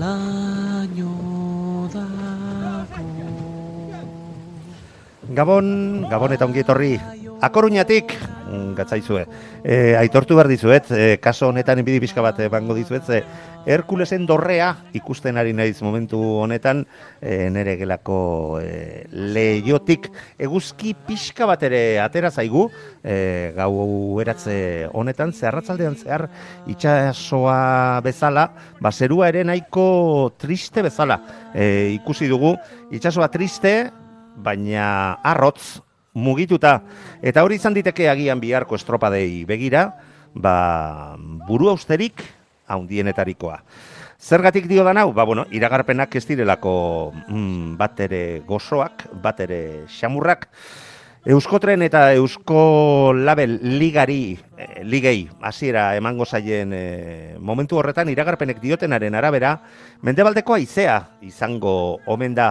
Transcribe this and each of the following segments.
laino dako Gabon, Gabon eta ongi etorri. Akoruñatik, gatzaizue, e, aitortu behar dizuet, e, kaso honetan enbidi pixka bat ebango dizuet, ze Herkulesen dorrea ikusten ari naiz momentu honetan, e, nere gelako e, leiotik eguzki pixka bat ere atera zaigu, e, gau eratze honetan, zeharratzaldean zehar itxasoa bezala, ba, zerua ere nahiko triste bezala e, ikusi dugu, itxasoa triste, baina arrotz mugituta. Eta hori izan diteke agian biharko estropadei begira, ba, buru austerik haundienetarikoa. Zergatik dio dan hau? Ba, bueno, iragarpenak ez direlako mm, bat ere gozoak, bat ere xamurrak. Euskotren eta Eusko Label ligari, eh, ligei, hasiera emango zaien eh, momentu horretan iragarpenek diotenaren arabera, mendebaldeko haizea izango omen da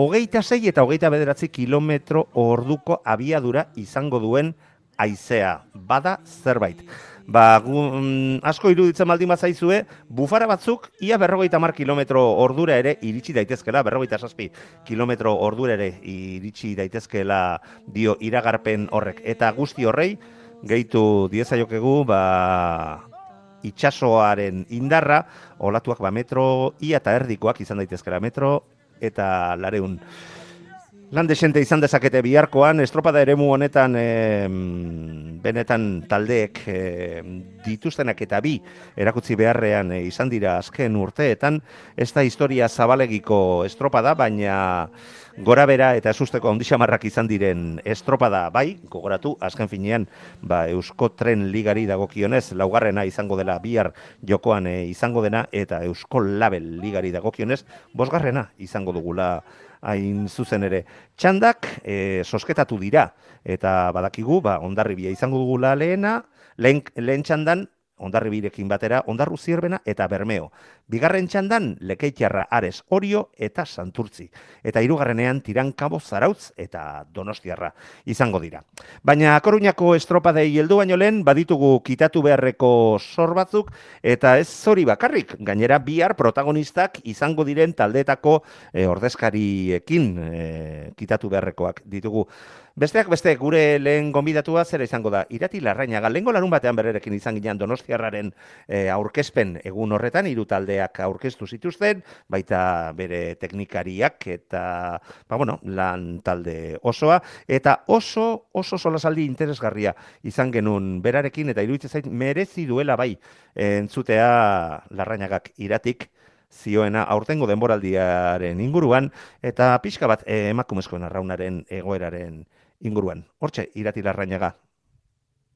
hogeita sei eta hogeita bederatzi kilometro orduko abiadura izango duen haizea. Bada zerbait. Ba, gu, mm, asko iruditzen baldin bazaizue, bufara batzuk ia berrogeita mar kilometro ordura ere iritsi daitezkela, berrogeita saspi kilometro ordura ere iritsi daitezkela dio iragarpen horrek. Eta guzti horrei, gehitu diezaiokegu, ba, itxasoaren indarra, olatuak ba metro ia eta erdikoak izan daitezkela metro eta lareun. Lan desente izan dezakete biharkoan, estropada eremu honetan e, benetan taldeek e, dituztenak eta bi erakutzi beharrean e, izan dira azken urteetan, ez da historia zabalegiko estropada, baina gora bera eta esusteko ondixamarrak izan diren estropada. Bai, gogoratu, azken finean, ba, Eusko Tren Ligari dagokionez, laugarrena izango dela bihar jokoan e, izango dena, eta Eusko Label Ligari dagokionez, bosgarrena izango dugula hain zuzen ere. Txandak e, sosketatu dira, eta badakigu, ba, ondarribia izango dugula lehena, lehen, lehen txandan, ondarribirekin batera, ondarru zierbena eta bermeo. Bigarren txandan, lekeitxarra ares orio eta santurtzi. Eta hirugarrenean tirankabo zarautz eta donostiarra izango dira. Baina Koruñako estropadei heldu baino lehen, baditugu kitatu beharreko sor batzuk, eta ez zori bakarrik, gainera bihar protagonistak izango diren taldeetako e, ordezkariekin e, kitatu beharrekoak ditugu. Besteak beste gure lehen gonbidatua zera izango da. Irati Larrañaga lengo larun batean berrerekin izan ginean Donostiarraren e, aurkezpen egun horretan hiru taldeak aurkeztu zituzten, baita bere teknikariak eta ba bueno, lan talde osoa eta oso oso solasaldi interesgarria izan genuen berarekin eta iruditzen zait merezi duela bai entzutea Larrañagak iratik zioena aurtengo denboraldiaren inguruan eta pixka bat eh, emakumezkoen arraunaren egoeraren inguruan. Hortxe, irati larrainaga.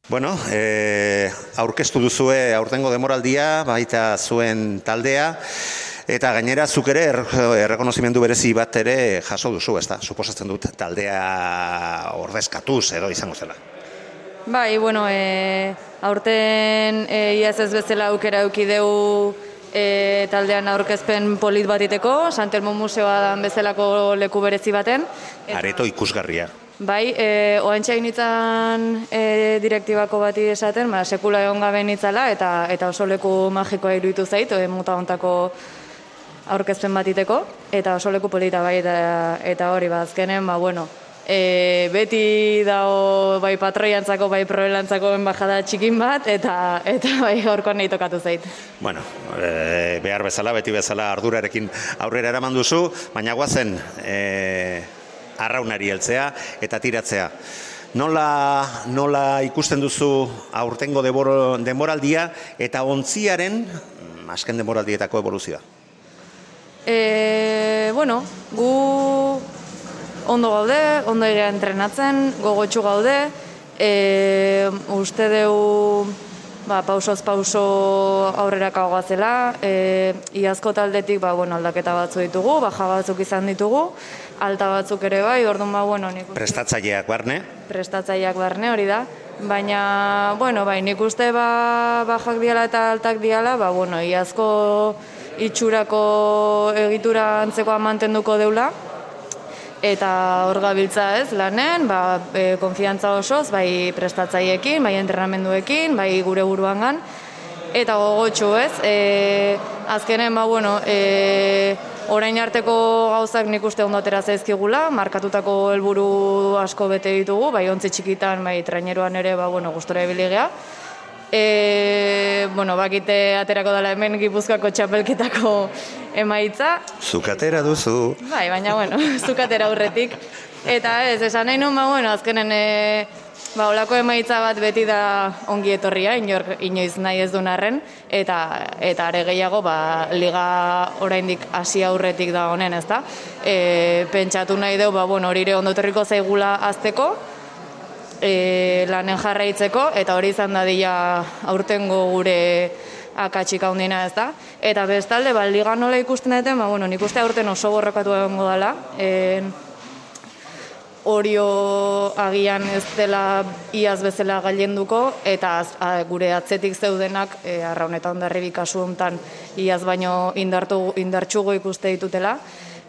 Bueno, e, aurkeztu duzue aurtengo demoraldia, baita zuen taldea, eta gainera zuk ere er, errekonozimendu berezi bat ere jaso duzu, ezta? Suposatzen dut taldea ordezkatuz edo izango zela. Bai, bueno, e, aurten e, iaz ez bezala aukera eukideu e, taldean aurkezpen polit batiteko, Santelmo Museoa dan bezalako leku berezi baten. Eta, Areto ikusgarria. Bai, e, oantxe nitzan e, direktibako bati esaten, ba, sekula egon gabe nitzala, eta, eta oso leku magikoa iruditu zait, e, muta ontako aurkezpen batiteko, eta oso leku polita bai, eta, eta hori, ba, azkenen, ba, bueno, e, beti dago bai patroiantzako, bai probelantzako enbajada txikin bat, eta, eta bai horko nahi tokatu zait. Bueno, e, behar bezala, beti bezala ardurarekin aurrera eraman duzu, baina guazen, e, arraunari heltzea eta tiratzea. Nola, nola ikusten duzu aurtengo demoraldia eta ontziaren mm, azken demoraldietako evoluzioa? E, bueno, gu ondo gaude, ondo egia entrenatzen, gogotxu gaude, e, uste deu ba, pausoz pauso aurrera zela, e, iazko taldetik ba, bueno, aldaketa batzu ditugu, baja batzuk izan ditugu, alta batzuk ere bai, orduan ba, bueno, nik uste- Prestatzaileak barne, prestatzaileak barne hori da. Baina, bueno, bai, nik uste ba, bajak diala eta altak diala, ba, bueno, iazko itxurako egitura antzekoa mantenduko deula, eta hor gabiltza ez, lanen, ba, e, konfiantza osoz, bai prestatzaiekin, bai entrenamenduekin, bai gure buruangan, eta gogotxu ez, e, azkenen, ba, bueno, e, orain arteko gauzak nik uste ondo zaizkigula, markatutako helburu asko bete ditugu, bai ontzi txikitan, bai traineroan ere, ba, bueno, gustora ibiligea. E, bueno, bakite aterako dela hemen gipuzkoako txapelketako emaitza, zukatera duzu. Bai, baina, bueno, zukatera aurretik. Eta ez, esan nahi nun, ba, bueno, azkenen, e, ba, olako emaitza bat beti da ongi etorria, inor, inoiz nahi ez duen arren, eta, eta are gehiago, ba, liga oraindik hasi aurretik da honen, ezta? E, pentsatu nahi deu, ba, bueno, hori ere ondotorriko zaigula azteko, e, lanen jarraitzeko, eta hori izan dadila aurtengo gure akatsik handina ez da. Eta bestalde, ba, liga nola ikusten duten, ba, bueno, nik uste aurten oso borrokatu egongo dela. E, Orio agian ez dela iaz bezala gailenduko eta az, a, gure atzetik zeudenak e, arraun eta ondarribi kasu hontan iaz baino indartu, indartxugo ikuste ditutela.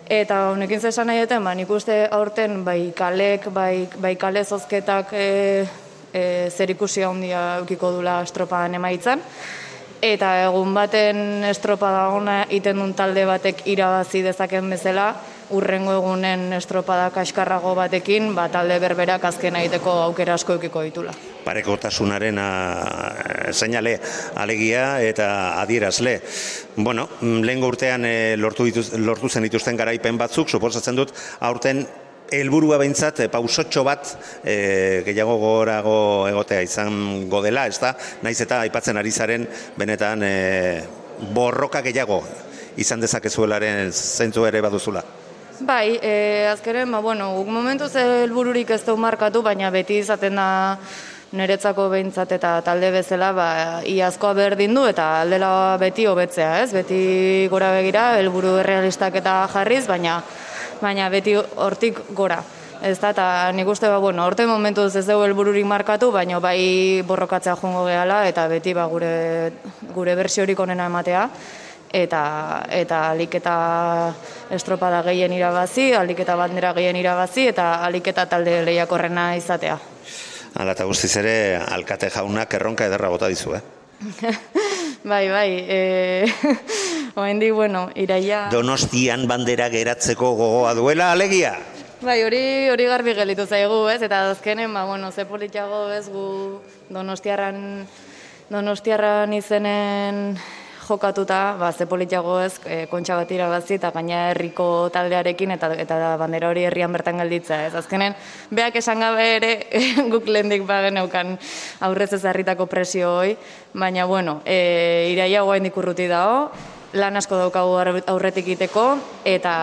Eta honekin zesan nahi duten, ba, nik uste aurten bai kalek, bai, bai kale zozketak e, e, zer ikusi handia eukiko dula estropadan emaitzan. Eta egun baten estropada ona iten duen talde batek irabazi dezaken bezala, urrengo egunen estropada kaskarrago batekin, ba, talde berberak azken egiteko aukera asko eukiko ditula. Parekotasunaren a, seinale alegia eta adierazle. Bueno, mm, lehengo urtean e, lortu, dituz, lortu zen dituzten garaipen batzuk, suposatzen dut, aurten helburua behintzat, e, pausotxo bat e, gehiago gorago egotea izango dela, ez da? Naiz eta aipatzen ari zaren benetan e, borroka gehiago izan dezakezuelaren zentzu ere baduzula. Bai, e, azkeren, ba, bueno, momentuz helbururik ez du markatu, baina beti izaten da niretzako behintzat eta talde bezala, ba, iazkoa berdin du eta aldela beti hobetzea, ez? Beti gora begira, helburu errealistak eta jarriz, baina baina beti hortik gora. Ez da, eta nik uste, ba, bueno, orte momentuz ez dugu helbururik markatu, baina bai borrokatzea joango gehala, eta beti ba, gure, gure bersiorik onena ematea eta eta aliketa estropada gehien irabazi, aliketa bandera gehien irabazi eta aliketa talde lehiakorrena izatea. Hala eta guztiz ere, alkate jaunak erronka ederra bota dizu, eh? bai, bai, e, oendik, bueno, iraia... Donostian bandera geratzeko gogoa duela, alegia? Bai, hori hori garbi gelitu zaigu, ez? Eta azkenen, ba, bueno, ze politiago, ez, gu Donostiarran Donostiarran izenen jokatuta, ba, ze politiago ez, e, kontxa bat irabazi eta gaina herriko taldearekin eta eta bandera hori herrian bertan gelditza, ez? Azkenen, beak esan gabe ere guk lehendik bageneukan aurrez ez harritako presio hoi, baina, bueno, e, iraia guain urruti dago, lan asko daukagu aur- aurretik iteko, eta,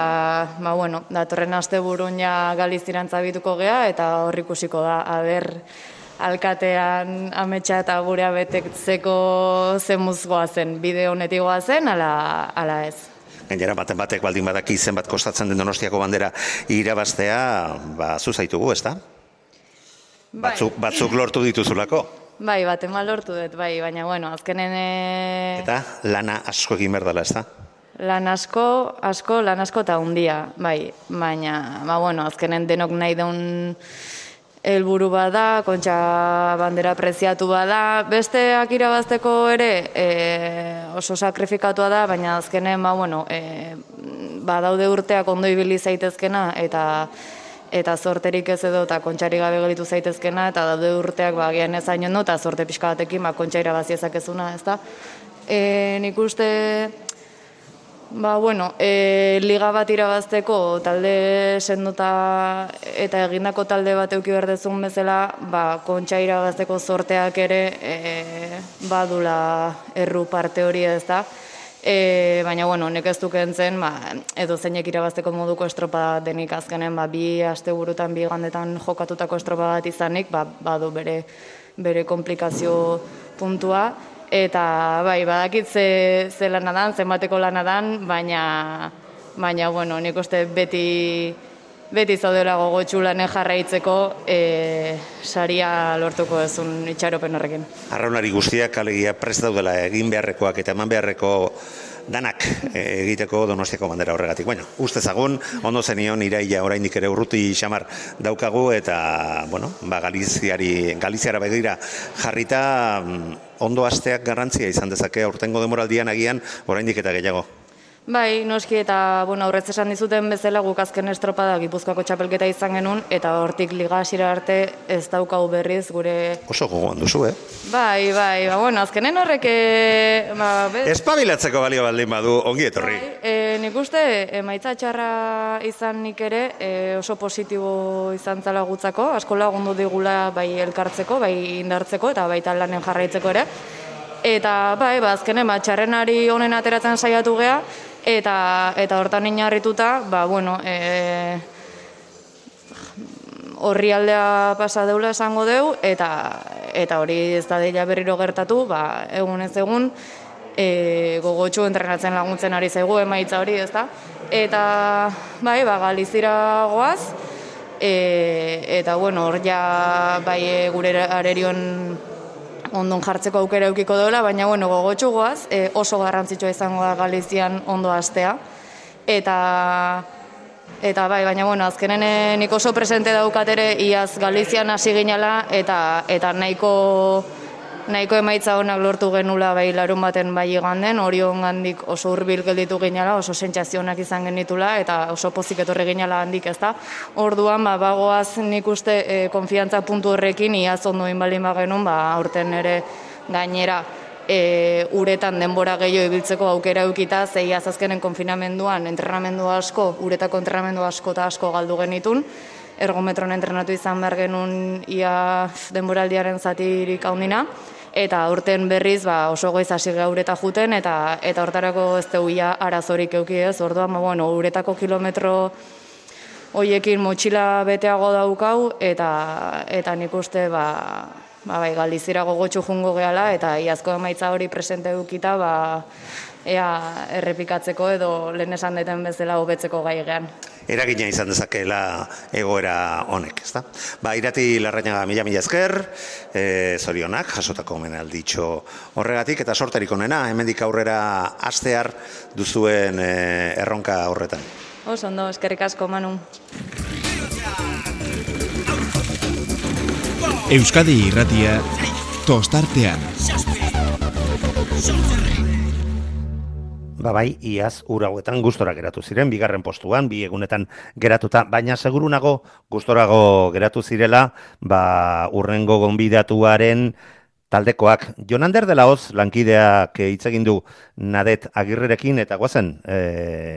ba, bueno, datorren aste burun ja galizirantza bituko gea, eta hor ikusiko da, aber, alkatean ametsa eta gurea betetzeko zemuzgoa zen, bide honetik zen, ala, ala ez. Gainera baten batek baldin badaki zenbat kostatzen den Donostiako bandera irabaztea, ba zu zaitugu, ezta? Batzuk, batzuk lortu dituzulako. Bai, bat eman lortu dut, bai, baina, bueno, azkenen e, Eta lana asko egin behar dela, ezta? lan asko, asko, lan asko eta hundia, bai, baina, ba, bueno, azkenen denok nahi daun helburu bada, kontxa bandera preziatu bada, besteak irabazteko ere e, oso sakrifikatua da, baina azkenen, ba, bueno, e, badaude urteak ondo ibili zaitezkena, eta eta sorterik ez edo eta kontxari gabe gelitu zaitezkena, eta daude urteak ba, agian ez hain ondo, eta sorte pixka batekin ba, kontxa irabazi ezakezuna, ez da. E, nik uste, Ba, bueno, e, liga bat irabazteko talde sendota eta egindako talde bat euki behar dezun bezala, ba, kontxa irabazteko sorteak ere e, badula erru parte hori ez da. E, baina, bueno, nek ez duken zen, ba, edo zeinek irabazteko moduko estropa denik azkenen, ba, bi aste burutan, bi gandetan jokatutako estropa bat izanik, ba, badu bere bere komplikazio puntua, eta bai, badakit ze, ze lana dan, zenbateko lana dan, baina, baina bueno, nik uste beti, beti zaudela gogotxu lanen jarraitzeko e, saria lortuko ezun itxaropen horrekin. Arraunari guztiak alegia prest daudela egin beharrekoak eta eman beharreko danak eh, egiteko donostiako bandera horregatik. Bueno, uste zagun, ondo zenion iraia oraindik ere urruti xamar daukagu eta, bueno, ba, Galiziari, Galiziara begira jarrita mm, ondo asteak garrantzia izan dezake aurtengo demoraldian agian oraindik eta gehiago. Bai, noski eta bueno, aurrez esan dizuten bezala guk azken estropada Gipuzkoako txapelketa izan genuen eta hortik liga hasiera arte ez daukagu berriz gure Oso gogoan duzu, eh? Bai, bai, ba bueno, azkenen horrek eh, ba, be... Espabilatzeko balio baldin badu ongi etorri. Bai, e, nik uste emaitza txarra izan nik ere e, oso positibo izan zala gutzako, asko lagundu digula bai elkartzeko, bai indartzeko eta baita lanen jarraitzeko ere. Eta bai, ba, azkenen ba, txarrenari honen ateratzen saiatu gea, eta eta hortan inarrituta, ba bueno, e, horri aldea pasa deula esango deu eta eta hori ez da deia berriro gertatu, ba egun ez egun e, gogotxu entrenatzen laguntzen ari zaigu emaitza hori, ezta? Eta bai, ba Galizira goaz e, eta bueno, hor ja bai gure arerion ondon jartzeko aukera eukiko dola, baina bueno, gogotxu goaz, e, oso garrantzitsua izango da Galizian ondo astea. Eta eta bai, baina bueno, azkenen e, nik oso presente daukat ere iaz Galizian hasi ginela eta eta nahiko nahiko emaitza honak lortu genula bai larun baten bai iganden, hori gandik oso hurbil gelditu ginela, oso sentsazionak izan genitula eta oso pozik etorri ginela handik, ezta. Orduan ba bagoaz nik uste e, konfiantza puntu horrekin iaz ondo inbalin bagenun, ba aurten ere gainera e, uretan denbora gehiago ibiltzeko aukera eukita, zei azazkenen konfinamenduan entrenamendu asko, uretako entrenamendu asko eta asko galdu genitun, ergometron entrenatu izan behar genuen ia denboraldiaren zatirik haundina, eta urten berriz ba, oso goiz hasi gaureta juten eta eta hortarako ez ia arazorik euki ez, orduan ba, bueno, uretako kilometro hoiekin motxila beteago daukau eta eta nik uste ba, ba, bai, galdizira gogotxu jungo gehala eta iazko emaitza hori presente dukita ba, ea errepikatzeko edo lehen esan deten bezala hobetzeko gai gean eragina izan dezakeela egoera honek, ezta? Ba, irati larrainaga mila mila ezker, e, zorionak, jasotako menalditxo horregatik, eta sortarik onena, hemendik aurrera astear duzuen e, erronka horretan. Oso ondo, eskerrik asko, Manu. Euskadi irratia tostartean. Ba bai, iaz ura hauetan gustora geratu ziren, bigarren postuan, bi egunetan geratuta, baina segurunago gustorago geratu zirela, ba urrengo gonbidatuaren taldekoak. Jonander de la Hoz, lankideak hitz egin du nadet agirrerekin, eta guazen, e,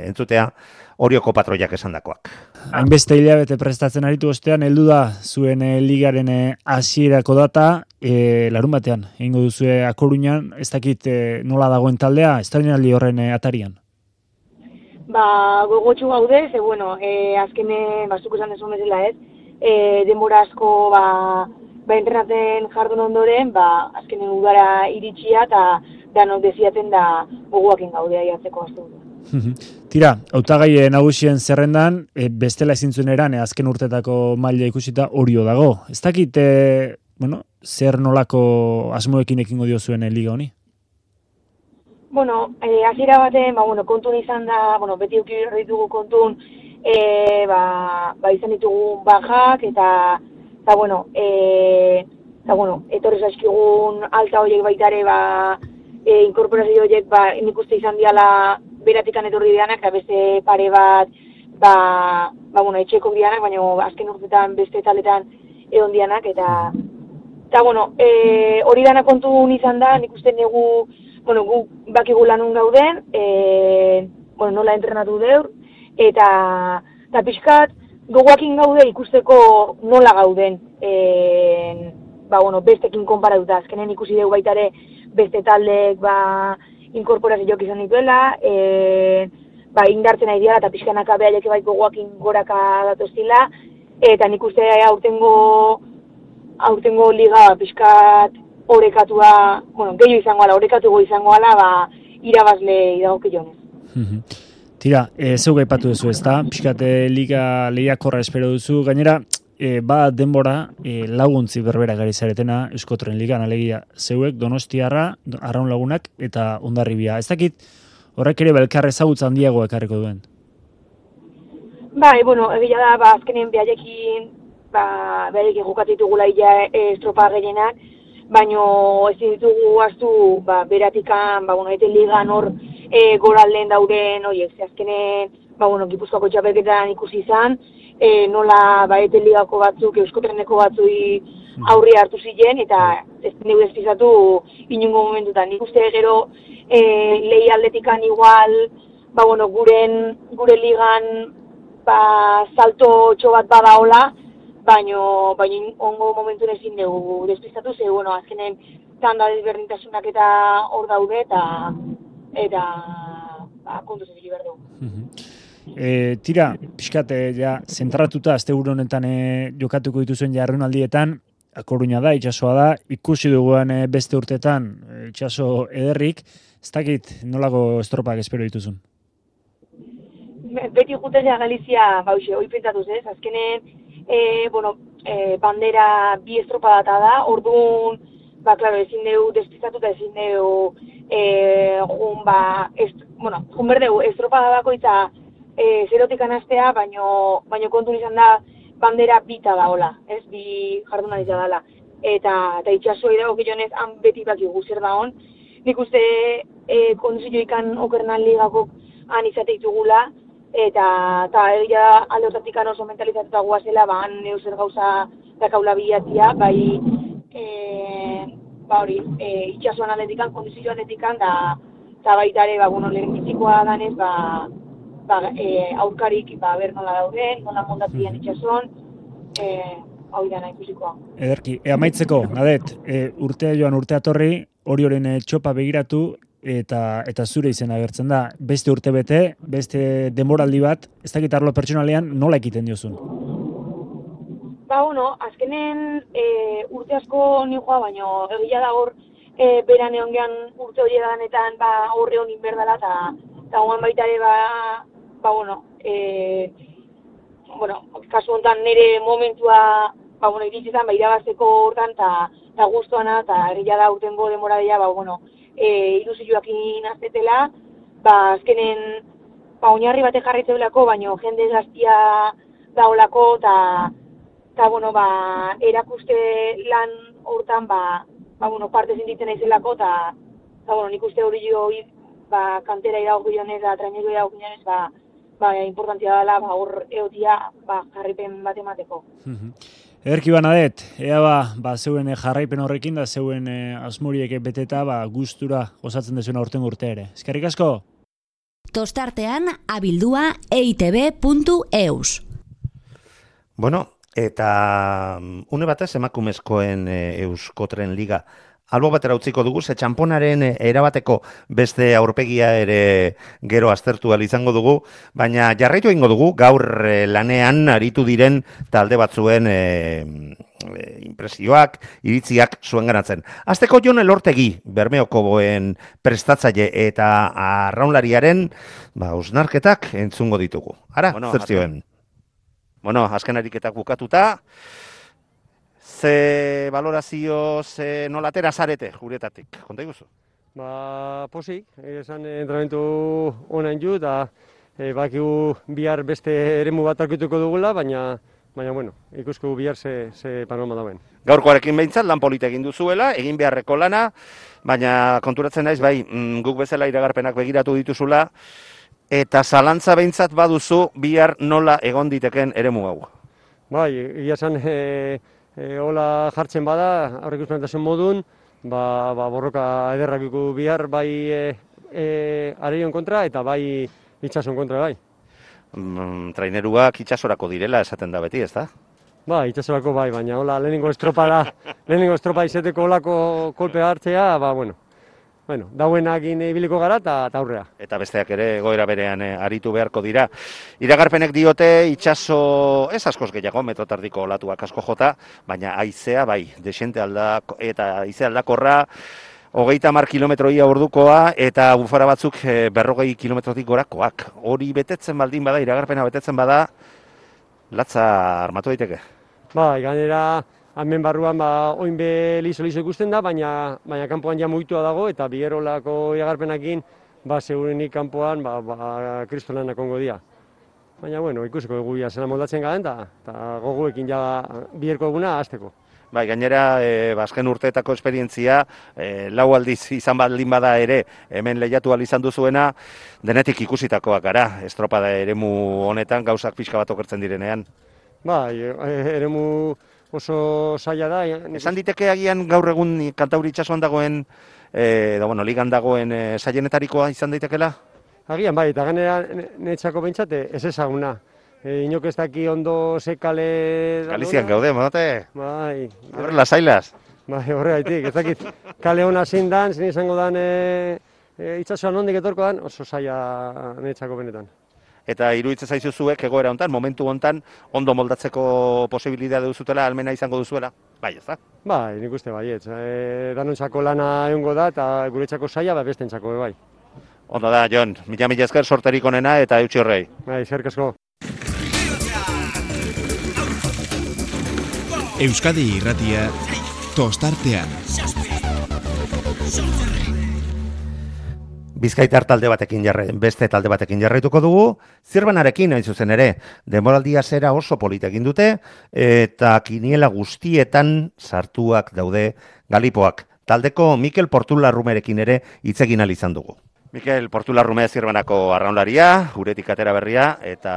entzutea, Orioko patroiak esandakoak. Hainbeste hilabete prestatzen aritu ostean, heldu da zuen e, ligaren eh, hasierako data, e, larun batean, egingo duzu akoruñan, ez dakit nola dagoen taldea, ez horren atarian? Ba, gogotxu gaude, ze bueno, e, azkene, bazuko esan desu bezala ez, e, denbora asko, ba, ba entrenaten jardun ondoren, ba, azkenen udara iritsia eta danok deziaten da gogoakin gaudea jartzeko astu. Tira, hautagai nagusien zerrendan, e, bestela ezin eran, e, azken urtetako maila ikusita horio dago. Ez dakit, e, bueno, zer nolako asmoekin ekingo dio zuen liga honi? Bueno, e, azira baten, ba, bueno, kontun izan da, bueno, beti uki ditugu kontun, e, ba, ba, izan ditugu bajak, eta, eta bueno, e, eta, bueno, etorri zaizkigun alta horiek baitare, ba, e, inkorporazio horiek, ba, nik uste izan diala beratikan etorri dianak, eta beste pare bat, ba, ba bueno, etxeko dianak, baina azken urtetan beste taletan egon dianak, eta, eta bueno, e, hori dana kontu izan da, nik uste negu, bueno, gu bakigu lanun gauden, e, bueno, nola entrenatu deur, eta, eta pixkat, gogoakin gaude ikusteko nola gauden, e, ba, bueno, bestekin konparatuta, azkenen ikusi dugu baitare beste taldeek, ba, inkorporazioak izan dituela, e, ba, indartzen ari dira, eta pixkanaka behaiek bai gogoak goraka datoztila, eta nik uste aurtengo aurtengo liga pixkat orekatua, bueno, gehiago izango ala, orekatuko izango ala, ba, irabazle idagoke jonez. Mhm. Tira, e, zeu gaipatu duzu, ez da? Piskate liga lehiakorra espero duzu. Gainera, e, ba denbora e, laguntzi berbera gari zaretena Euskotren ligan alegia zeuek Donostiarra, Arraun lagunak eta Ondarribia. Ez dakit horrek ere belkar ezagutza handiago ekarriko duen. Bai, bueno, egia da, ba, azkenen behaiekin, ba, behaiekin jokatitugula ia e, estropa gehienak, baino ez ditugu astu, ba, beratikan, ba, bueno, eten ligan hor e, goralden dauden, oie, ze azkenen, ba, bueno, gipuzkoako txapelketan ikusi izan, e, nola ba, eten ligako batzuk, euskotreneko batzui aurri hartu ziren, eta ez neu ez pizatu inungo momentutan. Nik uste gero e, lehi aldetikan igual, ba, bueno, guren, gure ligan ba, salto txobat bada hola, baino, baino ongo momentu ezin dugu despistatu, ze, bueno, azkenen tanda desberdintasunak eta hor daude, eta eta ba, kontuz ez dugu. E, tira, pixkat, e, ja, zentratuta, azte honetan e, jokatuko dituzuen jarrunaldietan, akoruña da, itxasoa da, ikusi duguan e, beste urtetan, itxaso ederrik, ez dakit nolako estropak espero dituzun? Beti jutezea Galizia, bauxe, hoi pentsatuz ez, azkenen, e, bueno, e, bandera bi estropa data da, orduan, ba, klaro, ezin dugu despistatuta, ezin dugu, e, jun, ba, est, bueno, jun berdeu, estropa da bakoitza, e, zerotik anastea, baino, baino kontu izan da bandera bita da hola, ez, bi jarduna dira dela. Eta, eta itxaso dago gilonez, han beti baki guzer da hon. Nik uste e, konduzio ikan okernan ligako han izate ditugula, eta eta egia alde hortatik oso mentalizatuta guazela, ba, han zer gauza dakaula bilatia, bai, e, ba hori, e, itxasuan atletikan, kondizio atletikan, da, eta baita ere, ba, bueno, lehen bizikoa danez, ba, ba, e, aurkarik ba, ber nola dauden, nola mondatien itxason, e, hau dana ikusikoa. Ederki, e, amaitzeko, adet, e, urtea joan urtea torri, hori horren e, txopa begiratu, eta eta zure izena agertzen da. Beste urte bete, beste demoraldi bat, ez dakit arlo pertsonalean nola ekiten diozun? Ba, bueno, azkenen e, urte asko nioa, baino egia da hor, e, beran egon urte hori edanetan, ba, horre honin berdala, eta eta baita ere, ba, ba, bueno, e, bueno, kasu honetan nire momentua, ba, bueno, iritzizan, ba, irabazteko hortan, eta ta guztuana, eta egia da urtengo demoradia, ba, bueno, e, ilusioakin aztetela, ba, azkenen, ba, oinarri bate jarritzeulako, baino jende gaztia daolako, eta, eta, bueno, ba, erakuste lan hortan, ba, ba, bueno, parte zinditzen naizelako, eta, eta, bueno, nik uste hori jo, ba, kantera irago gionez, da, traineko irago ba, ba, importantia dela, ba, hor eotia, ba, jarripen bat emateko. Ederki banadet, ea ba, ba, zeuen jarraipen horrekin da, zeuen e, asmuriek beteta, ba, gustura osatzen dezuna urten urte ere. Eskerrik asko? Tostartean, abildua eitb.eus. Bueno, eta mm, une batez emakumezkoen e, Euskotren Liga albo batera utziko dugu, ze txamponaren eh, erabateko beste aurpegia ere gero aztertu izango dugu, baina jarraitu egingo dugu, gaur eh, lanean aritu diren talde batzuen e, impresioak, iritziak zuen ganatzen. Azteko jon elortegi, bermeoko boen prestatzaile eta arraunlariaren, ba, usnarketak entzungo ditugu. Ara, bueno, zertzioen. Bueno, azken ariketak bukatuta, ze valorazio ze nolatera zarete juretatik, konta iguzu? Ba, posik, esan entrenamentu onain ju, eta e, bakigu bihar beste eremu bat arkituko dugula, baina baina bueno, ikusko bihar ze, ze panorama dauen. Gaurkoarekin behintzat, lan polita egin duzuela, egin beharreko lana, baina konturatzen naiz, bai, mm, guk bezala iragarpenak begiratu dituzula, eta zalantza behintzat baduzu bihar nola egon diteken eremu hau. Bai, egia esan, e, e, hola jartzen bada, aurrik uspentasun modun, ba, ba, borroka ederrak bihar bai e, e, areion kontra eta bai itxason kontra bai. Mm, traineruak itxasorako direla esaten da beti, ez da? Ba, itxasorako bai, baina hola lehenengo estropa da, lehenengo estropa izeteko holako kolpe hartzea, ba, bueno, bueno, dauenakin ibiliko gara eta aurrea. eta besteak ere egoera berean eh, aritu beharko dira. Iragarpenek diote itsaso ez askoz gehiago metrotardiko olatuak asko jota, baina haizea bai, desente alda eta haize aldakorra hogeita mar kilometroia ordukoa eta bufara batzuk eh, berrogei kilometrotik gorakoak. Hori betetzen baldin bada, iragarpena betetzen bada, latza armatu daiteke. Bai, gainera hemen barruan ba oin be liso liso ikusten da, baina baina kanpoan ja mugitua dago eta bigerolako iragarpenekin ba segurenik kanpoan ba ba kristolan ekongo dira. Baina bueno, ikusiko dugu ia zela moldatzen garen eta gogoekin ja biherko eguna hasteko. Bai, gainera, e, bazken urteetako esperientzia, e, lau aldiz izan baldin bada ere, hemen lehiatu izan duzuena, denetik ikusitakoak gara, estropada eremu honetan gauzak pixka bat okertzen direnean. Bai, e, eremu oso zaila da. e, nik Esan diteke agian gaur egun kantauri itsasoan dagoen, e, da, bueno, ligan dagoen e, zailenetarikoa izan daitekela? Agian bai, eta gainera ne- netzako behintzate ez ezaguna. E, inok ez daki ondo ze kale... da Galizian gaude, monote? Bai. Ber, lasailas. Bai, horregaitik, ez dakit kale hona zein dan, zein izango dan e, e, itsasoan ondik etorko dan, oso zaila netzako benetan. Eta iruditzen zaizu zuek egoera hontan, momentu hontan, ondo moldatzeko posibilidade duzutela, almena izango duzuela? Bai, ez da? Bai, nik uste baietz. E, danontzako lana egongo da eta guretzako zaila, ba bestentzako be bai. Ondo da, Jon, mila mila esker sorterik onena eta eutxi horrei. Bai, eskerrik asko. Euskadi irratia tostartean. Bizkaitar talde batekin jarre, beste talde batekin jarraituko dugu, zirbanarekin hain zuzen ere, demoraldia zera oso polit egin dute, eta kiniela guztietan sartuak daude galipoak. Taldeko Mikel Portularrumerekin ere hitz egin ahal izan dugu. Mikel Portularrume zirbanako arraunlaria, uretik atera berria, eta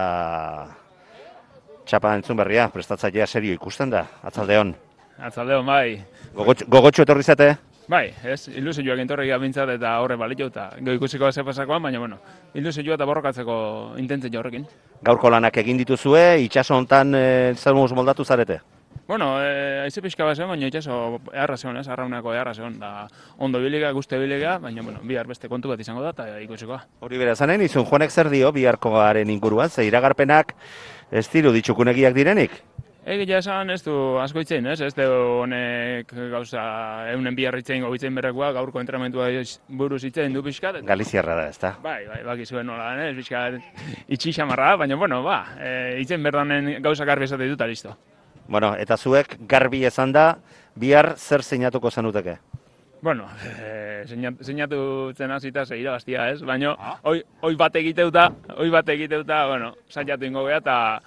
txapa entzun berria, prestatzailea serio ikusten da, atzaldeon. Atzaldeon, bai. Gogotxu, gogotxu etorri zate? Bai, ez, ilusioak entorri bintzat eta horre balitu eta goi ikusiko ze pasakoan, baina bueno, ilusioa eta borrokatzeko intentzio horrekin. Gaurko lanak egin dituzue, itxaso hontan e, zer moldatu zarete? Bueno, e, aize pixka bat baina itxaso eharra zegoen, ez, arraunako eharra zegoen, da ondo bilega, guzti bilega, baina bueno, bihar beste kontu bat izango da eta ikusikoa. Hori bera zanen, izun joanek zer dio biharkoaren inguruan, ze iragarpenak ez diru ditxukunegiak direnik? Egia esan ez du asko itzein, ez? Ez du honek gauza eunen bihar itzein gobitzen berrekoa, gaurko entrenamentua buruz itzein du pixkat. eta- Galiziarra da, ezta? Bai, bai, baki zuen nola, ez? Pixkat itxi xamarra, baina bueno, ba, e, itzen berdanen gauza garbi esate dut, listo. Bueno, eta zuek garbi esan da, bihar zer zeinatuko zenuteke? Bueno, e, zeinatu zen hasita ze irabaztia, ez? Baina, oi, oi bat egiteuta, oi bat egiteuta, bueno, saiatu ingo geha, eta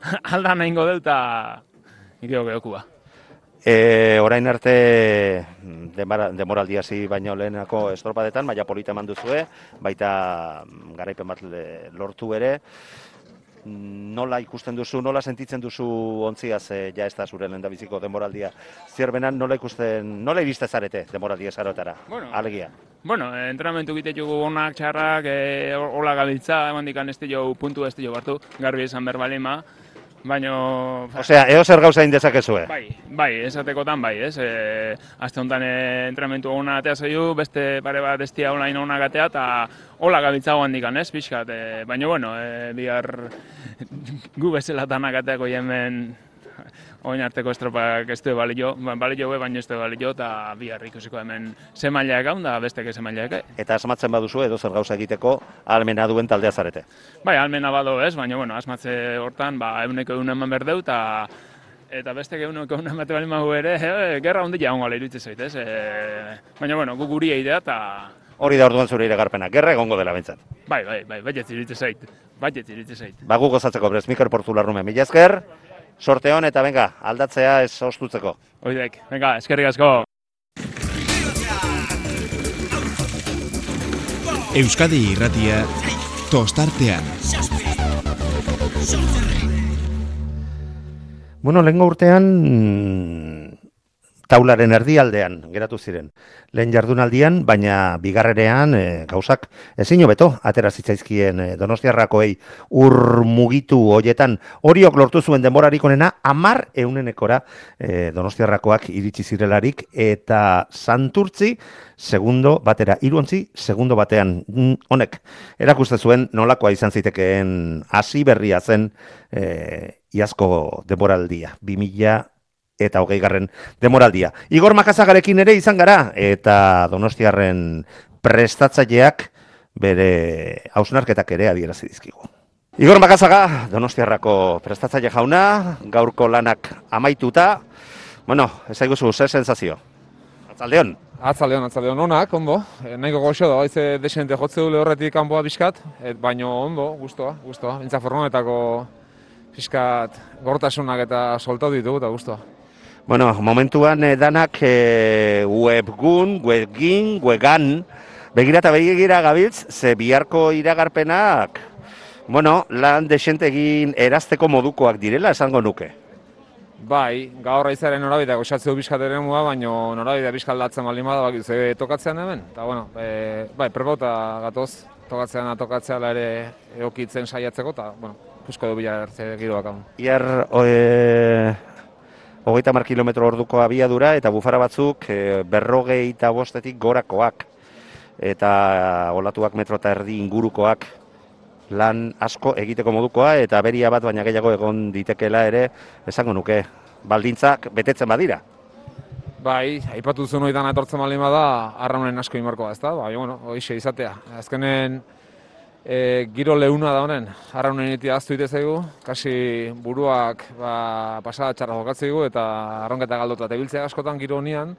a- aldan egingo dut, eta ikeo geokua. E, orain arte demara, demoraldia hasi baino lehenako estropadetan, maila polita eman duzue, baita mm, garaipen bat lortu ere. Nola ikusten duzu, nola sentitzen duzu ontziaz, e, ja ez da zure lehendabiziko demoraldia. Zierbenan nola ikusten, nola iriste zarete demoraldia zarotara? Bueno, Alegia. Bueno, eh, entrenamentu egite jugu onak, txarrak, e, hola gabiltza, eman dikan ez puntu ez jo hartu, garbi esan berbalima, baina... Osea, eo zer gauza indezakezue. Bai, bai, esatekotan bai, ez? E, Aste honetan e, entrenamentu ona atea zaiu, beste pare bat estia online onak atea, eta hola gabiltza goan dikan, ez, pixkat. E, baina, bueno, e, bihar gu bezala tanak ateako hemen oin arteko estropak ez du balio, ba, balio be, baina ez du balio, eta bihar ikusiko hemen ze maileak gaun, da bestek ze maileak. eh? Eta asmatzen baduzu edo zer gauza egiteko almena duen taldea zarete. Bai, almena bado ez, baina, bueno, asmatze hortan, ba, euneko egun eman berdeu, eta eta beste eguneko egun emate bali magu ere, e, gerra hondia hongo ala iruditzen zait, ez? E, baina, bueno, gu guri egitea, eta Hori da orduan zure iragarpena, gerra egongo dela bentsat. bai, bai, bai, bai, iruditzen zait, bai, iruditzen zait. Ba, gu gozatzeko brez, Mikel Portularrume, mila esker, sorte hon eta benga, aldatzea ez ostutzeko. Oidek, venga, eskerrik asko. Euskadi irratia tostartean. Bueno, lehenko urtean taularen erdialdean geratu ziren. Lehen jardunaldian, baina bigarrenean e, gauzak ezin hobeto atera zitzaizkien e, Donostiarrakoei ur mugitu hoietan horiok lortu zuen denborarik onena 10 eunenekora e, Donostiarrakoak iritsi zirelarik eta Santurtzi segundo batera iruontzi segundo batean mm, honek erakuste zuen nolakoa izan zitekeen hasi berria zen e, iazko denboraldia 2000 eta hogei garren demoraldia. Igor Makazagarekin ere izan gara, eta donostiarren prestatzaileak bere hausnarketak ere adierazi dizkigu. Igor Makazaga, donostiarrako prestatzaile jauna, gaurko lanak amaituta, bueno, ez aiguzu, zer sensazio? Atzaldeon? Atzaldeon, atzaldeon, onak, ondo. E, nahiko goxo da, haize desente jotze du lehorretik kanpoa bizkat, et, baino ondo, gustoa, gustoa. Intza fornonetako fiskat gortasunak eta soltatu ditugu eta gustoa. Bueno, momentuan eh, danak eh, webgun, webgin, wegan, begira eta begira gabiltz, ze biharko iragarpenak, bueno, lan desente egin erazteko modukoak direla, esango nuke. Bai, gaur raizaren norabidea goxatzeu bizkat ere mua, baina norabidea bizkat aldatzen baldin bada, bak, ze tokatzean hemen, eta bueno, e, bai, prebauta gatoz, tokatzean tokatzea ere eokitzen saiatzeko, eta, bueno, kusko du bila ertze giroak hau. Iar, e, hogeita mar kilometro orduko abiadura eta bufara batzuk e, berrogei eta bostetik gorakoak eta olatuak metro eta erdi ingurukoak lan asko egiteko modukoa eta beria bat baina gehiago egon ditekela ere esango nuke baldintzak betetzen badira. Bai, aipatu zuen hori etortzen baldin bada, arraunen asko imarkoa, ez da? Bai, bueno, hoxe izatea. Azkenen, e, giro leuna da honen, harra honen iti aztu zaigu, kasi buruak ba, pasada txarra jokatzeigu eta arronketa galdota eta biltzea askotan giro honian,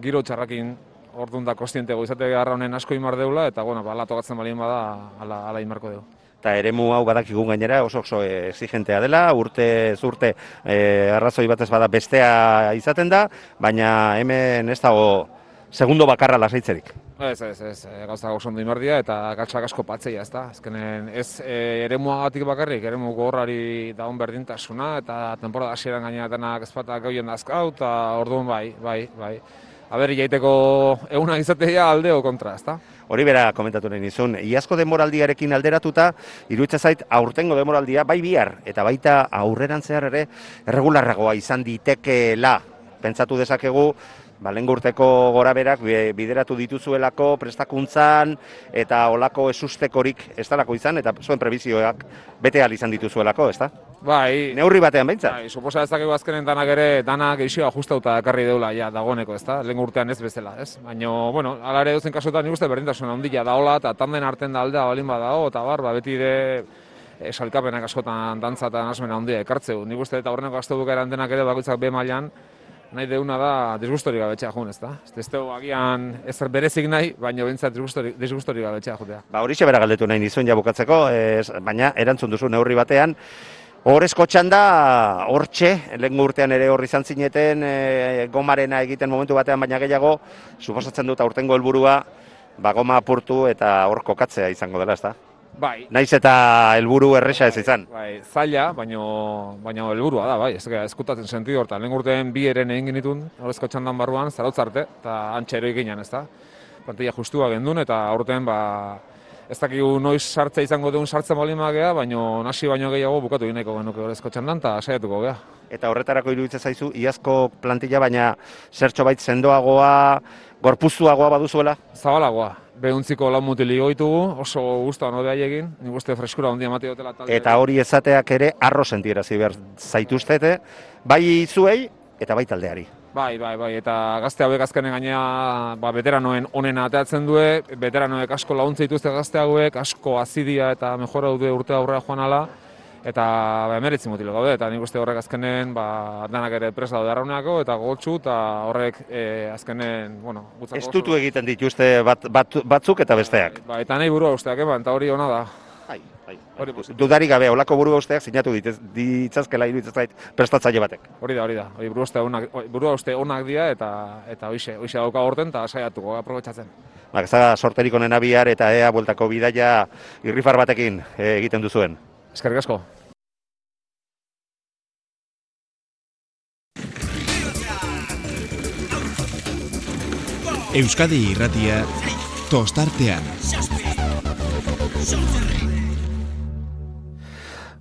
giro txarrakin orduan da kostientego izate harra honen asko imar deula eta bueno, ba, tokatzen balien bada ala, ala imarko dugu. Eta eremu hau badakigun gainera oso oso exigentea dela, urte zurte e, arrazoi batez bada bestea izaten da, baina hemen ez dago segundo bakarra lasaitzerik. Ez, ez, ez, e, gauza gozondo imardia eta gatsak asko patzeia, ez da. Azkenen, ez e, ere muagatik bakarrik, ere gorrari daun berdintasuna eta temporada hasieran gainera denak ezpatak goien dazkau eta orduan bai, bai, bai. Aber, jaiteko eguna izatea aldeo kontra, ez da? Hori bera komentatu nahi nizun, iazko demoraldiarekin alderatuta, iruitza zait aurtengo demoraldia bai bihar, eta baita aurreran zehar ere, erregularragoa izan ditekeela, pentsatu dezakegu, ba, urteko gora berak bideratu dituzuelako prestakuntzan eta olako esustekorik ez dalako izan, eta zuen prebizioak bete izan dituzuelako, ez da? Bai. Neurri batean behintzat? Bai, suposa ez dakegu azkenen danak ere, danak eixio ajustauta ekarri deula, ja, dagoeneko, ez da? Lehen urtean ez bezala, ez? Baina, bueno, ala ere duzen kasuetan nik uste berdintasuna ondila da hola, eta tanden arten da aldea balin badao, eta bar, ba, beti ere esalkapenak askotan dantza eta nasmena ondia ekartzeu. Nik uste eta horreneko azte bukaeran denak ere bakoitzak be mailan nahi deuna da disgustorik gabetxea joan, ezta? Ez da agian ezer berezik nahi, baina bentsat disgustorik, disgustorik gabetxea jotea. Ba, hori bera galdetu nahi nizuen ja bukatzeko, ez, baina erantzun duzu neurri batean, Horrezko txanda, hortxe, lehen urtean ere horri izan zineten, e, gomarena egiten momentu batean, baina gehiago, suposatzen dut aurtengo helburua, ba, goma apurtu eta hor kokatzea izango dela, ez da? Bai. Naiz eta helburu erresa ez izan. Bai, zaila, baino baino helburua da, bai. Ezke eskutatzen sentido horta. Lehen urteen bi eren egin genitun, horrezko txandan barruan, zarautz arte, eta antxe ero ez da. Plantilla justua gendun, eta aurten, ba, ez dakigu noiz sartza izango duen sartzen bali magea, baino nasi baino gehiago bukatu gineko genuke horrezko txandan, eta saiatuko gea. Eta horretarako iruditzen zaizu, iazko plantilla, baina zertxo bait sendoagoa, gorpuztuagoa baduzuela? Zabalagoa, behuntziko lan mutili goitugu, oso guztua no egin, nik uste freskura ondia mati dutela talde. Eta hori ezateak ere arro sentiera behar zaituztete, bai zuei eta bai taldeari. Bai, bai, bai, eta gazte hauek azkenen gainea ba, veteranoen onen ateatzen du, veteranoek asko launtza dituzte gazte hauek, asko azidia eta mejora dute urte aurrera joan ala, eta ba, emeritzi mutilo gaude, eta nik uste horrek azkenen ba, danak ere presa daude arrauneako, eta gotxu, eta horrek e, azkenen, bueno, gutzako... Ez dutu egiten dituzte bat, bat, batzuk eta besteak. Ba, eta nahi burua usteak eman, eta hori ona da. Bai, bai. Hori, dudari gabe, olako burua usteak sinatu ditez, ditzazkela iruditzazait prestatzaile batek. Hori da, hori da. Hori burua uste onak, burua uste onak dira, eta eta hoxe, hoxe dauka horten, eta saiatuko, aprobetsatzen. Ba, ez da sorterik onena bihar, eta ea bueltako bidaia irrifar batekin eh, egiten duzuen. Eskerrik asko. Euskadi irratia tostartean.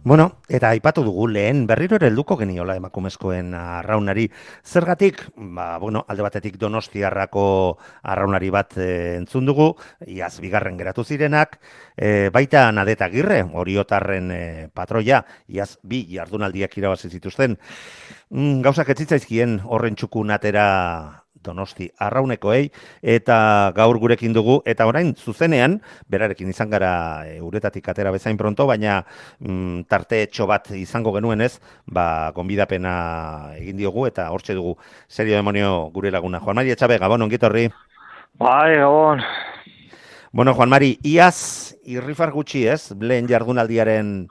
Bueno, eta aipatu dugu lehen berriro ere helduko geniola emakumezkoen arraunari. Zergatik, ba, bueno, alde batetik donostiarrako arraunari bat e, entzun dugu, iaz bigarren geratu zirenak, e, baita nadeta girre, oriotarren e, patroia, iaz bi jardunaldiak irabazi zituzten. Mm, gauzak etzitzaizkien horren txukun atera Donosti arraunekoei eta gaur gurekin dugu eta orain zuzenean berarekin izan gara e, uretatik atera bezain pronto baina mm, tarte etxo bat izango genuen ez ba gonbidapena egin diogu eta hortxe dugu. Serio demonio gure laguna. Juan Mari Etxabe Gabon ongitorri. Bai Gabon Bueno Juan Mari iaz irrifar gutxi ez? Lehen jardunaldiaren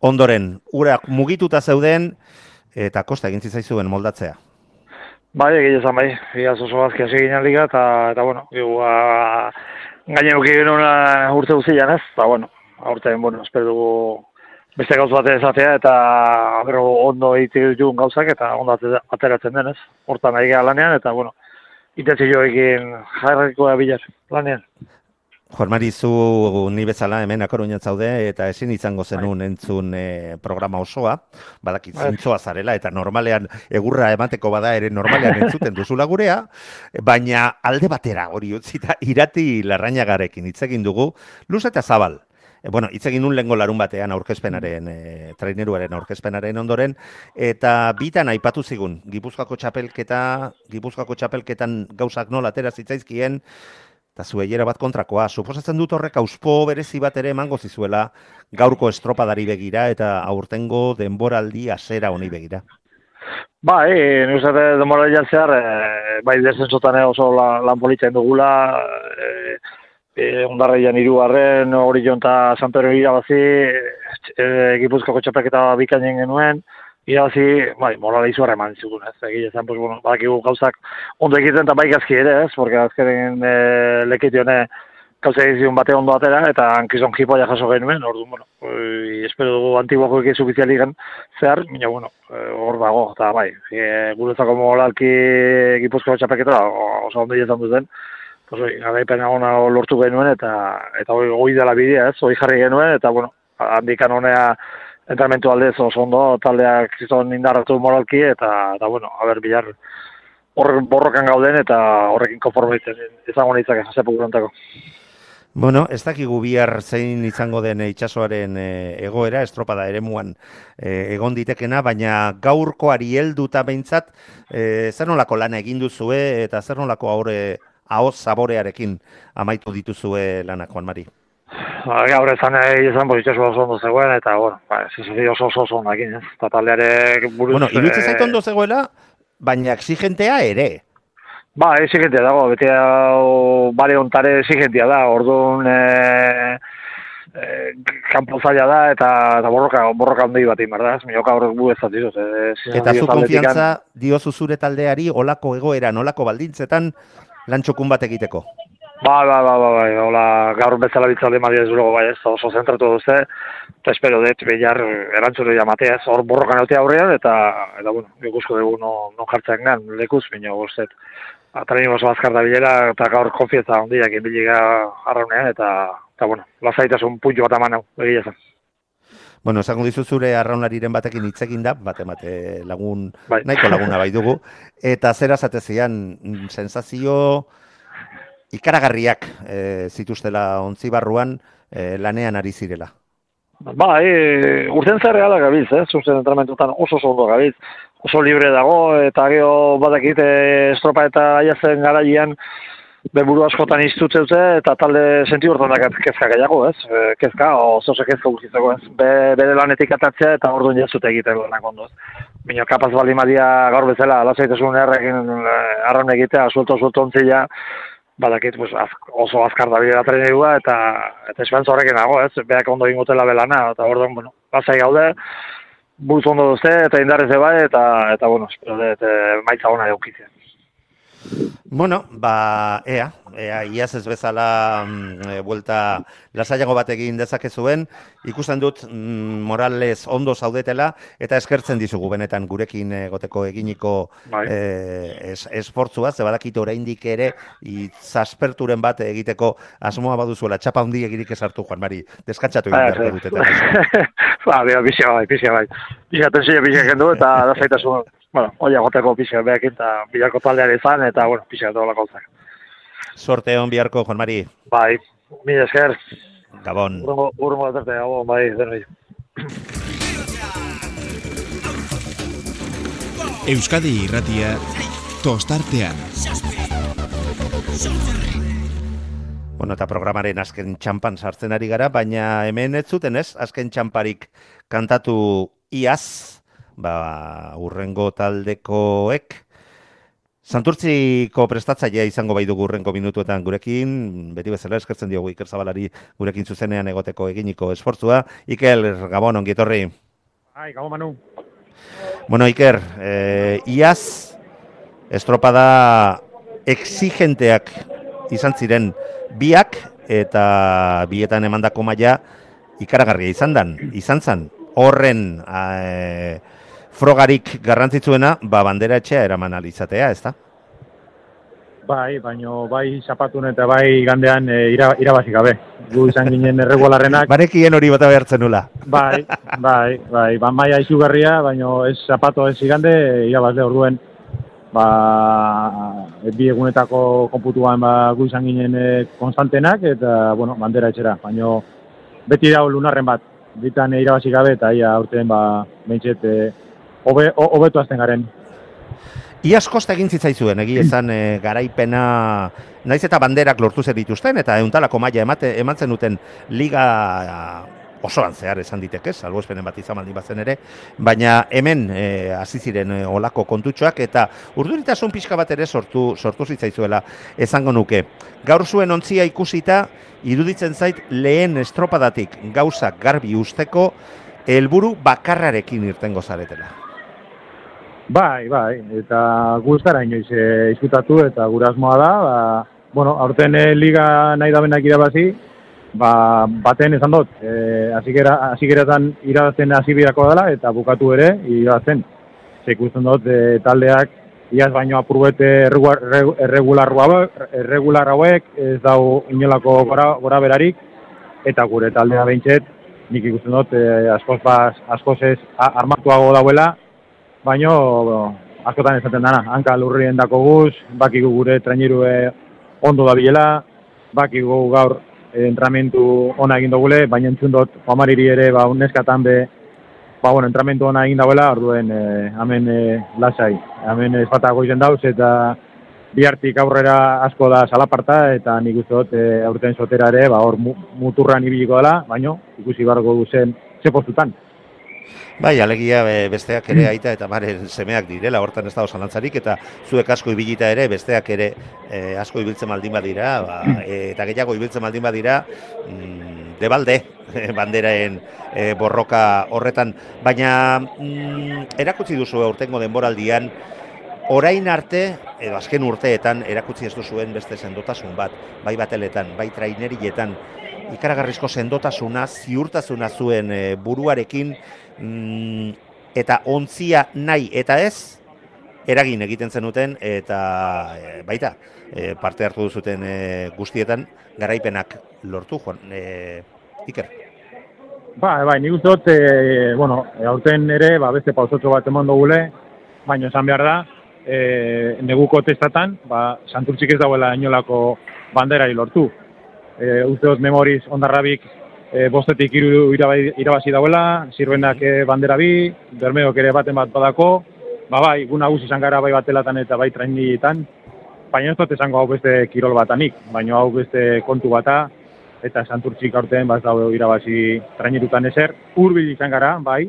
ondoren urak mugituta zeuden eta kosta egin zitzaizuen moldatzea Bai, egia esan bai, egia oso bazki hasi ginen liga, eta, eta bueno, egu, a, gaine uki genuen urte guztian ez, eta bueno, aurten, bueno, espero dugu beste gauz bat ezatea, eta bero ondo egite dugun gauzak, eta ondo ateratzen denez, hortan nahi lanean, eta bueno, egin jarriko bilar lanean. Juan Mari, zu ni bezala hemen akoruñat zaude eta ezin izango zenun bai. entzun e, programa osoa, badakit bai. zintzoa zarela eta normalean egurra emateko bada ere normalean entzuten duzula gurea, baina alde batera hori utzita irati larrainagarekin hitz egin dugu, luz eta zabal. E, bueno, hitz egin un lengo larun batean aurkezpenaren, e, traineruaren aurkezpenaren ondoren, eta bitan aipatu zigun, Gipuzkoako txapelketa, Gipuzkoako txapelketan gauzak nola atera zitzaizkien, eta zueiera bat kontrakoa. Suposatzen dut horrek auspo berezi bat ere emango zizuela gaurko estropadari begira eta aurtengo denboraldi asera honi begira. Ba, e, nire zate denboraldi altzear, e, bai desentzotan oso la, lan politzen dugula, e, e, ondarreian irugarren, hori jonta Santorio irabazi, e, Gipuzkoako txapeketa bikainen genuen, irabazi, bai, morala izu eman zituen, ez, egia zen, pues, bueno, badakigu gauzak ondo egiten eta bai gazki ere, ez, porque azkenen e, lekitione gauza egizun bate ondo atera, eta hankizon jipoia jaso genuen, ordu, bueno, e, espero dugu antiguako ekizu biziali gen zehar, mina, bueno, e, hor dago, eta bai, e, guretzako molalki gipuzko txapeketa, oso ondo egiten duten, pues, oi, garaipen agona lortu genuen, eta, eta hoi, hoi dela bidea, ez, hoi jarri genuen, eta, bueno, handikan honea, entrenamentu aldez oso ondo, taldeak izan indarratu moralki, eta, eta bueno, haber bilar, hor borrokan gauden, eta horrekin konformitzen, izango nintzak jasepu gurantako. Bueno, ez dakigu bihar zein izango den itsasoaren e, egoera, estropada ere muan e, egon ditekena, baina gaurkoari helduta behintzat, e, zer nolako lana egin duzue, eta zer nolako haure, ahoz zaborearekin amaitu dituzue lanak, Juan Mari? Ba, gaur ezan egin ezan pozitxesu oso ondo zegoen, eta, bueno, ba, oso oso oso ondakin, ez? Eta taldeare buruz... Bueno, irutze zaitu ondo zegoela, baina exigentea ere. Ba, exigentea dago, bete hau, bare ontare exigentea da, orduan, e, e, kampo zaila da, eta, eta borroka, borroka ondi bat egin, berda, ez? Mioka horrek bu ez zatizuz. E, eta zu konfiantza diozu zure taldeari, olako egoera, olako baldintzetan, lantxokun bat egiteko? Ba, ba, ba, ba, ba, hola, gaur bezala bitzalde madia ez dugu, bai, ez, oso zentratu duzte, eta espero dut, behar, erantzure ja matea, hor borrokan eutea aurrean, eta, eta, bueno, ikusko dugu no, no jartzen gan, lekuz, bineo, guztet, atrein oso azkar da bilera, eta gaur konfietza ondiak inbiliga arraunean, eta, eta, bueno, lasaitasun puntu bat aman hau, egia zen. Bueno, esango dizu zure arraunariren batekin hitzekin da, bate bate lagun, bai. nahiko laguna bai dugu, eta zera zatezian, sensazio, ikaragarriak e, zituztela ontzi barruan e, lanean ari zirela. Ba, e, urten zerreala gabiz, eh? zuzen entramentutan oso oso gabiz, oso libre dago, eta geho badakit e, estropa eta aiazen garaian beburu askotan iztutzeute, eta talde senti urtan dakat kezka gehiago, ez? Kezka, oso oso kezka guztitzeko, ez? Be, bere lanetik atatzea eta orduan jazute egiten lanak ondo, ez? Bino, kapaz bali madia gaur bezala, alazaitasun errekin arraun egitea, suelto-suelto ontzila, badakit pues, az, oso azkar da bidea trenegua, eta eta espantza horrekin nago, ez, beak ondo ingotela belana, eta orduan, bueno, pasai gaude, buruz ondo duzte, eta indarrez bai, eta, eta bueno, espero dut, e, maitza hona eukitzen. Bueno, ba, ea, ea, iaz ez bezala mm, e, buelta lasaiago bat egin dezakezuen, ikusten dut mm, morales ondo zaudetela, eta eskertzen dizugu benetan gurekin egoteko eginiko Bai. e, es, esfortzua, ze badakite oraindik ere, itzasperturen bat egiteko asmoa baduzuela, txapa hundi egirik esartu, Juan Mari, deskatxatu egin Ah, beharko ez, dut. ba, bera, pixia bai, pixia bai. Pixia tensio pixia kendu eta da zaitasun, bueno, oia goteko pixia behakin eta bilako taldeari izan eta, bueno, pixia eta olako zak. Sorte hon biharko, Juan Mari, Bai, mila esker, Gabon. urrungo, urrungo aterte, gabon, bai, denoi. Euskadi irratia tostartean. Bueno, eta programaren azken txampan sartzen ari gara, baina hemen ez zuten ez, azken txamparik kantatu iaz, ba, urrengo taldekoek, Santurtziko prestatzailea izango bai dugu urrengo minutuetan gurekin, beti bezala eskertzen diogu Iker Zabalari gurekin zuzenean egoteko eginiko esfortzua. Iker, Gabon, ongi etorri. Ai, gabo manu. Bueno, Iker, eh, iaz estropada exigenteak izan ziren biak eta bietan emandako maila ikaragarria izan dan, izan zan. Horren eh, frogarik garrantzitsuena, ba bandera etxea eraman alizatea, ezta? Bai, baino bai zapatun eta bai gandean e, ira, irabazi gabe. Gu izan ginen erregularrenak. Barekien hori bota behartzen nula. Bai, bai, bai, ba maia izugarria, baino ez zapato ez igande, irabazle orduen ba, e, bi egunetako konputuan ba, gu izan ginen e, konstantenak eta, bueno, bandera etxera. Baino beti dago lunarren bat, bitan e, irabazi gabe eta ia aurten ba, behintzet, e, hobetu azten garen. Iaz kosta egin zitzaizuen, egi esan e, garaipena, naiz eta banderak lortu zer dituzten, eta euntalako maila emate, emantzen duten liga osoan zehar esan ditek ez, salbuespenen bat izan baldin bazen ere, baina hemen e, hasi ziren e, olako kontutxoak eta urduritasun pixka bat ere sortu, sortu zitzaizuela esango nuke. Gaur zuen ontzia ikusita, iruditzen zait lehen estropadatik gauzak garbi usteko helburu bakarrarekin irtengo zaretela. Bai, bai, eta guztara inoiz e, izkutatu eta gure asmoa da, ba, bueno, aurten e, liga nahi da benak irabazi, ba, baten esan dut, e, azikeretan irabazten hasi bidako dela eta bukatu ere irabazten. Ze ikusten dut e, taldeak iaz baino apurbete erregular erregular hauek ez dau inolako gora, gora berarik, eta gure taldea behintzet, nik ikusten dut e, askoz, baz, askoz ez armatuago dauela, baino askotan esaten dana, hanka lurrien dako guz, bakigu gure trainerue ondo dabilela, bakigu gaur entramentu ona egin dugule, baina entzun dut Juamariri ere ba, neskatan be, ba, bueno, entramentu ona egin dauela, orduen eh, hemen eh, lasai, hemen espata goizen dauz, eta bihartik aurrera asko da salaparta, eta nik uste dut eh, aurten sotera ere, ba, hor mu, muturran ibiliko dela, baino ikusi barko duzen ze postutan. Bai, alegia be- besteak ere aita eta maren semeak direla, hortan ez dago zalantzarik, eta zuek asko ibilita ere, besteak ere eh, asko ibiltzen baldin badira, ba, eh, eta gehiago ibiltzen baldin badira, mm, debalde, banderaen eh, borroka horretan. Baina mm, erakutsi duzu aurtengo denboraldian, orain arte, edo azken urteetan, erakutsi ez duzuen beste sendotasun bat, bai bateletan, bai trainerietan, ikaragarrizko sendotasuna, ziurtasuna zuen eh, buruarekin, mm, eta ontzia nahi eta ez, eragin egiten zenuten, eta e, baita, e, parte hartu duzuten e, guztietan, garaipenak lortu, Juan, e, Iker. Bai, bai, nik uste dut, e, bueno, aurten ere, ba, beste pausotxo bat eman dugule, baina esan behar da, e, neguko testatan, ba, santurtzik ez dauela inolako banderari lortu. E, uste dut memoriz ondarrabik e, bostetik iru irabazi dauela, zirbenak e, bandera bi, bermeok ere baten bat badako, ba bai, gu nagusi izan gara bai batelatan eta bai trainietan, baina ez dut esango hau beste kirol batanik, baina hau beste kontu bata, eta santurtzik aurten baz dago irabazi trainerutan ezer, hurbil izan gara, bai,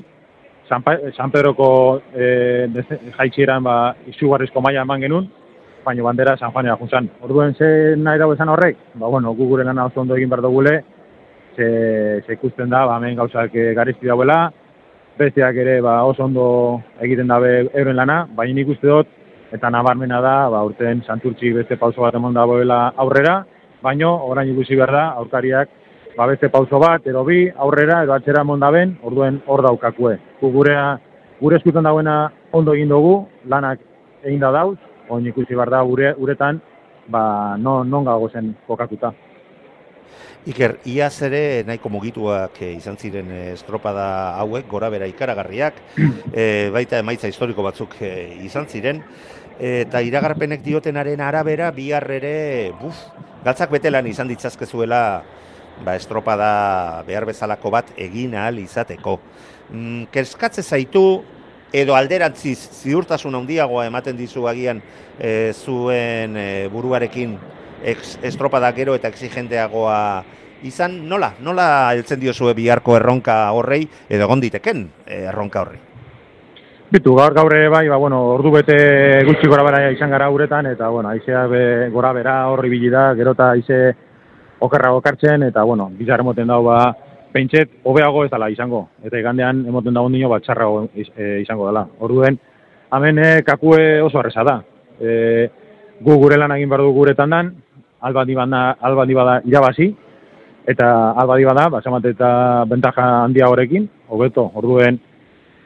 San, San Pedroko e, jaitsieran ba, izugarrizko maila eman genuen, baina bandera San Juanera juntzan. Orduen ze nahi dago esan horrek? Ba, bueno, gu gure lana oso ondo egin behar dugule, ze, ze ikusten da, ba, hemen gauzak e, garizti dauela, besteak ere ba, oso ondo egiten dabe euren lana, baina nik uste dut, eta nabarmena da, ba, urten santurtzi beste pauso bat emon dagoela aurrera, baino, orain ikusi behar da, aurkariak, ba, beste pauso bat, edo bi, aurrera, edo atxera emon daben, orduen hor daukakue. Gu gurea, gure eskutan dagoena ondo egin dugu, lanak egin da dauz, oin ikusi behar da gure, uretan, ba, no, non gago zen kokatuta. Iker, iaz ere nahiko mugituak eh, izan ziren eh, estropada hauek, gora bera ikaragarriak, eh, baita emaitza historiko batzuk eh, izan ziren, eta iragarpenek diotenaren arabera bihar ere, buf, galtzak betelan izan ditzazkezuela ba, estropada behar bezalako bat egin ahal izateko. Mm, kezkatze zaitu, edo alderantziz ziurtasun handiagoa ematen dizu agian eh, zuen buruarekin estropada gero eta exigenteagoa izan, nola? Nola heltzen diozue biharko erronka horrei edo egon diteken eh, erronka horri? Bitu, gaur gaur ere bai, ba, bueno, ordu bete gutxi gora bera izan gara uretan, eta, bueno, aizea be, gora bera horri bili da, gero eta aize okerra okartzen, eta, bueno, bizar emoten dau, ba, pentset, hobeago ez dela izango, eta igandean emoten dago nio, bat txarrago iz- e, izango dela. Orduen, hemen e, kakue oso arreza da. E, gu gure lan egin behar du guretan dan, albandi bada, albandi bada irabazi, eta albadi bada, basamat eta bentaja handia horrekin, hobeto, orduen,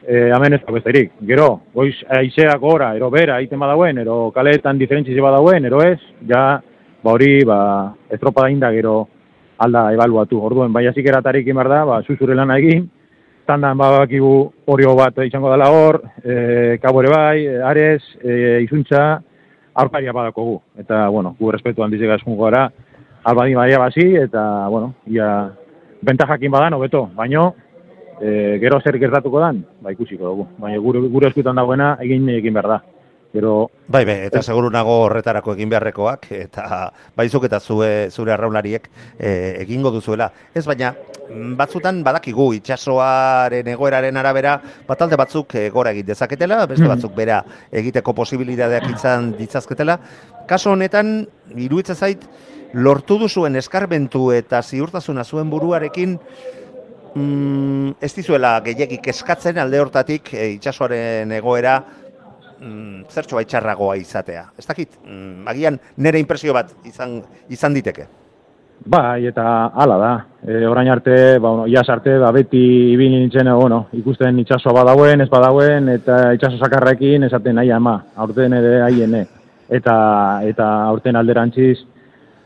e, hemen ez besterik. Gero, goiz aizeak gora, ero bera, egiten badauen, ero kaleetan diferentzize badauen, ero ez, ja, ba hori, ba, estropada inda gero alda ebaluatu. Orduen, bai hasik eratarik behar da, ba, zuzure lana egin, tandan bakigu orio bat izango dela hor, e, kabo ere bai, ares, e, izuntza, aurkaria badakogu. Eta, bueno, gu respetu eskungo gara, albadi baia basi, eta, bueno, ia, bentajakin badan, hobeto, baino, e, gero zer gertatuko dan, ba ikusiko dugu. Baina gure, gure eskutan dagoena egin egin behar da. Gero, Bai, be, eta seguru nago horretarako egin beharrekoak, eta baizuk eta zue, zure arraunlariek e, egingo duzuela. Ez baina, batzutan badakigu itsasoaren egoeraren arabera, batalde batzuk e, gora egin dezaketela, beste Mhm. batzuk bera egiteko posibilitateak izan ditzazketela. Kaso honetan, iruditzen zait, lortu duzuen eskarbentu eta ziurtasuna zuen buruarekin, mm, ez dizuela gehiagik eskatzen alde hortatik e, itsasoaren egoera mm, zertxo baitxarragoa izatea. Ez dakit, mm, agian nire impresio bat izan, izan diteke. Bai, eta hala da. E, orain arte, ba, bueno, iaz arte, ba, beti ibili nintzen, e, bueno, ikusten itxaso badauen, ez badauen, eta itxaso sakarrekin esaten nahi ama, aurten ere haiene. Eta, eta aurten alderantziz,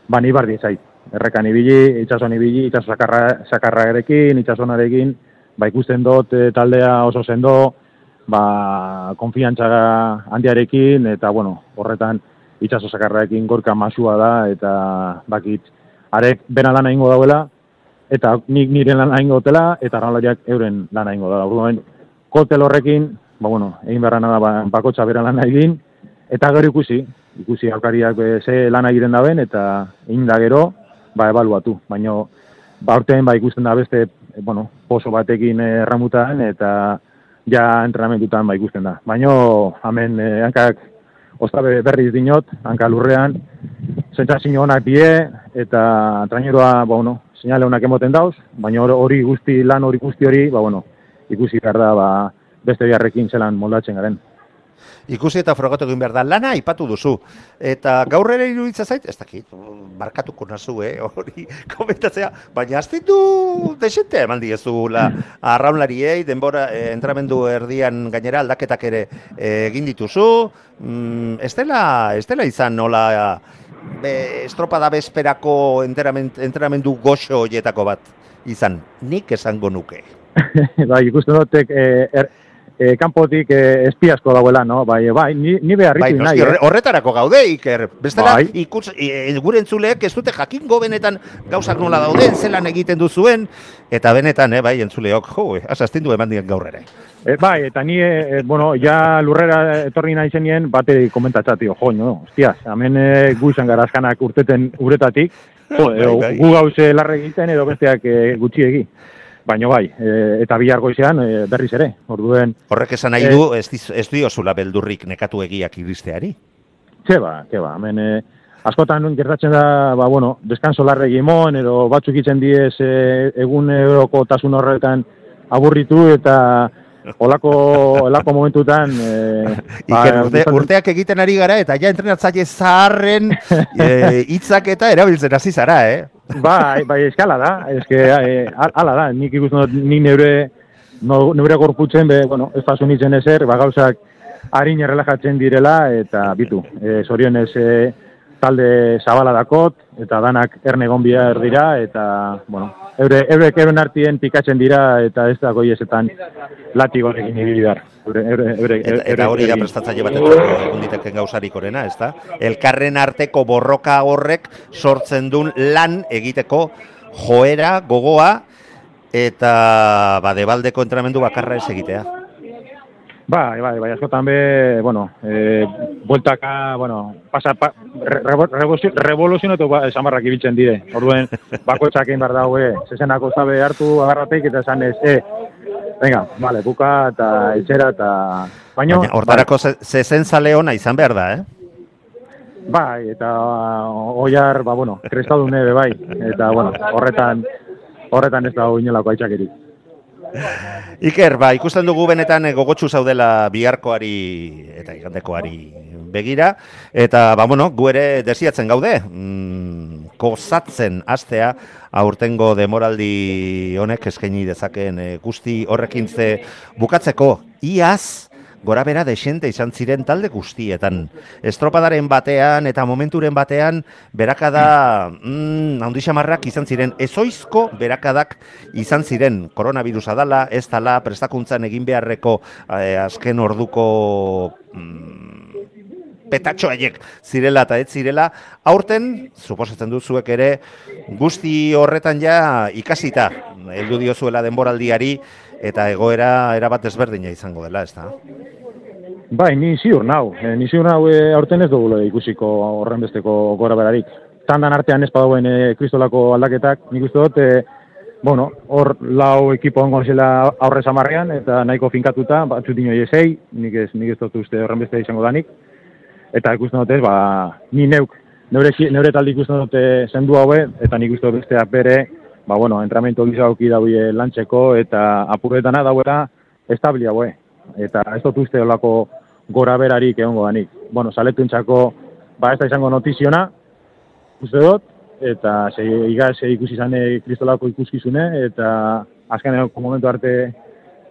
ba, ni bardi zait. Errekan ibili, itxasoan ibili, itxaso sakarra, sakarrarekin, itxasonarekin, ba, ikusten dut e, taldea oso sendo, ba, konfiantza handiarekin, eta, bueno, horretan, itxaso sakarrarekin gorka masua da, eta bakit, arek bena lana ingo dauela, eta nik nire lana ingo dutela, eta arraunlariak euren lana ingo da. Orduan, kotel horrekin, ba, bueno, egin beharra da ba, bakotxa bera lana egin, eta gero ikusi, ikusi aukariak be, ze lana egiten daben, eta egin da gero, ba, ebaluatu. Baina, ba, urtean, ba, ikusten da beste, e, bueno, poso batekin eh, erramutan, eta ja entrenamentutan, ba, ikusten da. Baina, hemen, eh, hankak, ostabe berriz dinot, hanka lurrean, sentsazio onak die, eta traineroa, ba, bueno, seinale onak emoten dauz, baina hor- hori guzti, lan hori guzti hori, ba, bueno, ikusi behar da, ba, beste biharrekin zelan moldatzen garen. Ikusi eta frogatu egin behar da, lana aipatu duzu. Eta gaur ere iruditza zait, ez dakit, barkatuko nazu, eh, hori komentatzea, baina azten du desente eman diezula arraunlariei, denbora, eh, entramendu erdian gainera aldaketak ere eh, egin dituzu, mm, ez dela, ez dela izan nola be, estropada bezperako enterament, entramendu goxo horietako bat izan, nik esango nuke. bai, ikusten dutek, e, er, e, kanpotik e, espiasko dauela, no? Bai, bai, ni, ni behar Bai, nahi, noski, horre- horretarako gaude, Iker. Bestela, Bai. ikus, e, gure entzuleek ez dute jakingo benetan gauzak nola dauden, zelan egiten duzuen, eta benetan, eh, bai, entzuleok, jo, asazten du eman dien gaur ere. E, bai, eta ni, e, bueno, ja lurrera etorri nahi zenien, bate komentatza, tio, jo, no, hostias, hemen e, gu izan gara azkanak urteten uretatik, jo, Bai, bai. gu gauze larre egiten edo besteak e, gutxiegi. Baina bai, e, eta bihar goizean e, berriz ere, orduen... Horrek esan nahi Eh, du, ez, diz, ez diozula beldurrik nekatu egiak iristeari. Ke ba, ke ba, hemen eh, askotan gertatzen da, ba, bueno, deskanso larre gimon, edo batzuk itzen diez eh, egun euroko tasun horretan aburritu eta olako, olako momentutan... E, Iker, urte, urteak egiten ari gara, eta ja entrenatzaile zaharren eh, hitzak eta erabiltzen hasi zara, eh? Bai, bai, eskala da, eske, e, ala da, nik ikusten dut, nik neure, no, neure gorputzen, be, bueno, ez pasu nintzen ezer, ba, gauzak harin errelajatzen direla, eta bitu, e, zorionez e, talde zabala dakot, eta danak erne bihar dira, eta, bueno, eure, eurek euren artien pikatzen dira, eta ez da goiesetan latigorekin ibili behar. Eure, eure, eure, Eta, eta hori da prestatzaile batek egun diteken gauzarik orena, ez da? Elkarren arteko borroka horrek sortzen duen lan egiteko joera, gogoa, eta ba, debaldeko entrenamendu bakarra ez egitea. Bai, bai, bai, askotan be, bueno, eh, bueltaka, bueno, pasa, pa, re, revoluzio, revoluzionatu ba, samarrak ibiltzen dire. Orduen, bakoitzak egin behar daue, zezenako zabe hartu agarrateik eta esan ez, eh, venga, vale, buka eta etxera eta... Baina, Baina hortarako bai. zezen zale hona izan behar da, eh? Bai, eta oiar, ba, bueno, krestadune be bai, eta, bueno, horretan, horretan ez da inolako aitzakerik. Iker, ba, ikusten dugu benetan eh, gogotsu zaudela biharkoari eta igandekoari begira, eta, ba, bueno, gu ere desiatzen gaude, mm, kozatzen astea aurtengo demoraldi honek eskaini dezakeen e, guzti horrekin ze bukatzeko, iaz, gora bera desente izan ziren talde guztietan. Estropadaren batean eta momenturen batean berakada mm, handi xamarrak izan ziren. Ezoizko berakadak izan ziren. Koronavirusa dala, ez dala, prestakuntzan egin beharreko eh, azken orduko mm, petatxo haiek zirela eta ez zirela. Aurten, suposatzen duzuek ere, guzti horretan ja ikasita, heldu diozuela denboraldiari, eta egoera erabat ezberdina izango dela, ez da? Bai, ni ziur nau. E, ni ziur nau e, aurten ez dugu ikusiko horren besteko gora berarik. Tandan artean ez badauen e, kristolako aldaketak, nik uste dut, e, bueno, hor lau ekipo ongo zela aurre samarrean, eta nahiko finkatuta, batzut dino esei, nik ez, nik ez dut uste horren beste izango danik. Eta ikusten dut ez, ba, ni neuk, neure, neure taldi ikusten dut zendu haue, eta nik uste dut besteak bere, ba, bueno, entramento gizauki daue lantzeko, eta apurretana dauera establia haue eta ez dut uste olako gora berarik egongo danik. Bueno, saletuntzako, ba ez da izango notiziona, uste dut, eta ze, igaz ikusi zane kristolako ikuskizune, eta azken momentu arte